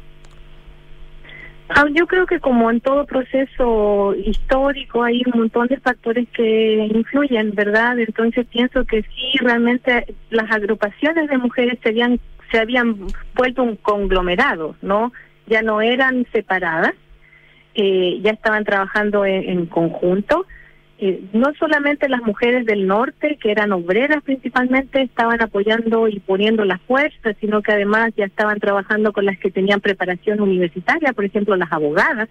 Ah, Yo creo que como en todo proceso histórico hay un montón de factores que influyen, ¿verdad? Entonces pienso que sí, realmente las agrupaciones de mujeres se habían, se habían vuelto un conglomerado, ¿no? Ya no eran separadas, eh, ya estaban trabajando en, en conjunto. No solamente las mujeres del norte, que eran obreras principalmente, estaban apoyando y poniendo la fuerza, sino que además ya estaban trabajando con las que tenían preparación universitaria, por ejemplo, las abogadas,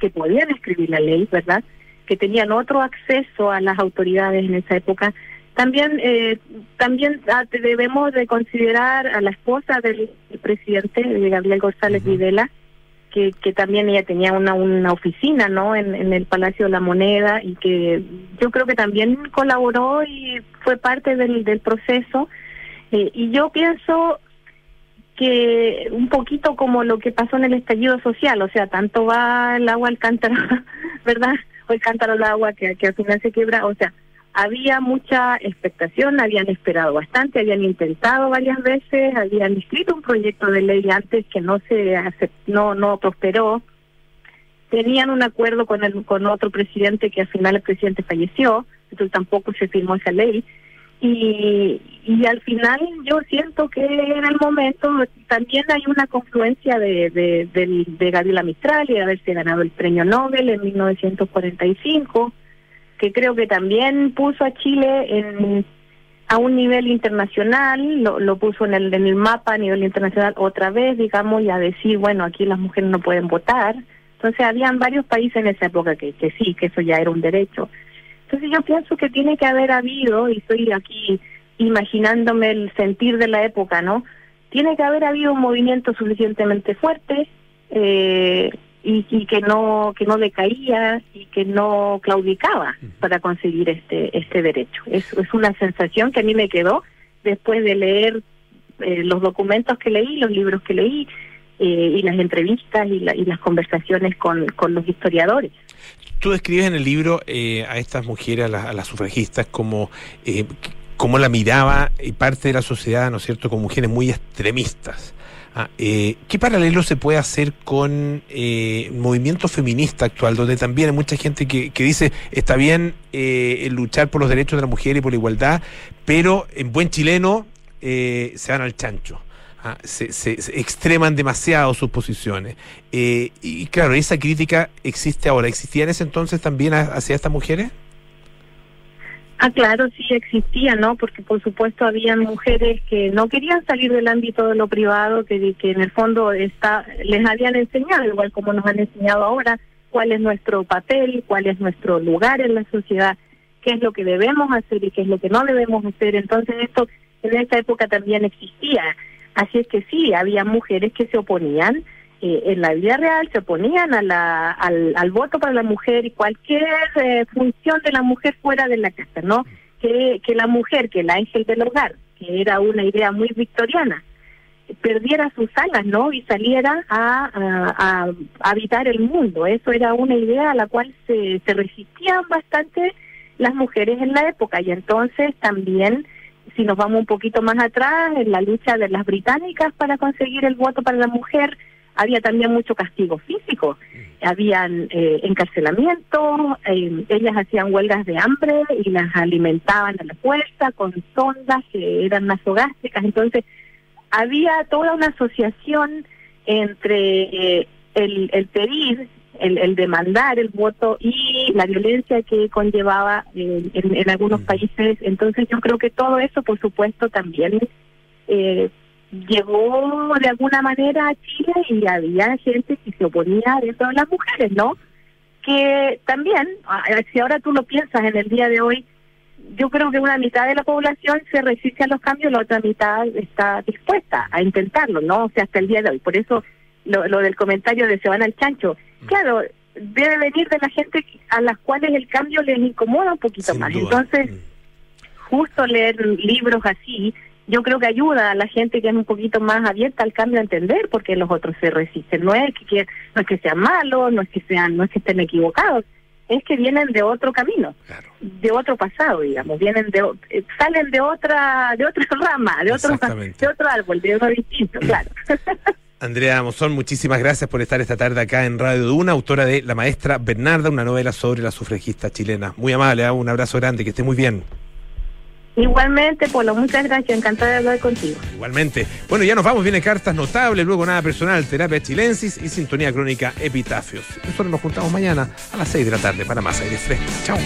que podían escribir la ley, ¿verdad? Que tenían otro acceso a las autoridades en esa época. También, eh, también ah, debemos de considerar a la esposa del presidente, de Gabriel González Videla, que, que también ella tenía una, una oficina no en, en el Palacio de la Moneda y que yo creo que también colaboró y fue parte del, del proceso Eh, y yo pienso que un poquito como lo que pasó en el estallido social, o sea, tanto va el agua al cántaro, ¿verdad? O el cántaro al agua que, que al final se quiebra, o sea, había mucha expectación, habían esperado bastante, habían intentado varias veces, habían escrito un proyecto de ley antes que no se acep- no no prosperó. Tenían un acuerdo con el, con otro presidente que al final el presidente falleció, entonces tampoco se firmó esa ley. Y, y al final yo siento que era el momento, también hay una confluencia de, de, del- de Gabriela Mistral y de haberse ganado el premio Nobel en 1945 que creo que también puso a Chile en, a un nivel internacional, lo, lo puso en el, en el mapa a nivel internacional otra vez, digamos, y a decir, bueno, aquí las mujeres no pueden votar. Entonces, habían varios países en esa época que, sí, que eso ya era un derecho. Entonces, yo pienso que tiene que haber habido, y estoy aquí imaginándome el sentir de la época, ¿no? Tiene que haber habido un movimiento suficientemente fuerte, eh, y, y que no que no decaía y que no claudicaba para conseguir este este derecho. Es, es una sensación que a mí me quedó después de leer eh, los documentos que leí, los libros que leí eh, y las entrevistas y, la- y las conversaciones con, con los historiadores. Tú describes en el libro eh, a estas mujeres, a, las- a las sufragistas, como, eh, como la miraba y parte de la sociedad, ¿no es cierto?, como mujeres muy extremistas. Ah, eh, ¿Qué paralelo se puede hacer con eh, el movimiento feminista actual, donde también hay mucha gente que, que dice está bien eh, luchar por los derechos de la mujer y por la igualdad, pero en buen chileno eh, se van al chancho? Ah, se, se- se extreman demasiado sus posiciones. Eh, y claro, esa crítica existe ahora. ¿Existía en ese entonces también hacia estas mujeres? Ah, claro, sí existía, ¿no? Porque por supuesto había mujeres que no querían salir del ámbito de lo privado, que, que en el fondo está, les habían enseñado, igual como nos han enseñado ahora, cuál es nuestro papel, cuál es nuestro lugar en la sociedad, qué es lo que debemos hacer y qué es lo que no debemos hacer. Entonces esto en esa época también existía. Así es que sí, había mujeres que se oponían eh, en la vida real se oponían a la, al, voto para la mujer y cualquier eh, función de la mujer fuera de la casa, ¿no? Que, que la mujer, que el ángel del hogar, que era una idea muy victoriana, perdiera sus alas, ¿no? Y saliera a, a- a habitar el mundo. Eso era una idea a la cual se, se resistían bastante las mujeres en la época. Y entonces también, si nos vamos un poquito más atrás, en la lucha de las británicas para conseguir el voto para la mujer, había también mucho castigo físico. Habían eh, encarcelamientos, eh, ellas hacían huelgas de hambre y las alimentaban a la fuerza con sondas que eran nasogástricas. Entonces, había toda una asociación entre eh, el, el pedir, el, el demandar el voto y la violencia que conllevaba en, en algunos países. Entonces yo creo que todo eso, por supuesto, también eh, llegó de alguna manera a Chile y había gente que se oponía dentro de las mujeres, ¿no? Que también, si ahora tú lo piensas en el día de hoy, yo creo que una mitad de la población se resiste a los cambios, la otra mitad está dispuesta a intentarlo, ¿no? O sea, hasta el día de hoy. Por eso lo, lo del comentario de se van al chancho, claro, debe venir de la gente a las cuales el cambio les incomoda un poquito Sin más. duda. Entonces, justo leer libros así, yo creo que ayuda a la gente que es un poquito más abierta al cambio a entender porque los otros se resisten. No es que, no es que sean malos, no es que sean, no es que estén equivocados, es que vienen de otro camino, Claro. de otro pasado, digamos, vienen de eh, salen de otra de otra rama, de otro de otro árbol, de otro distinto, claro. Andrea Mozón, muchísimas gracias por estar esta tarde acá en Radio Duna, autora de La Maestra Bernarda, una novela sobre la sufragista chilena. Muy amable, ¿eh? un abrazo grande, que esté muy bien. Igualmente, Polo, muchas gracias, encantada de hablar contigo. Igualmente. Bueno, ya nos vamos, viene cartas notables, luego nada personal, terapia chilensis y sintonía crónica epitafios. Nosotros nos juntamos mañana a las 6 de la tarde para más aire fresco. Chao.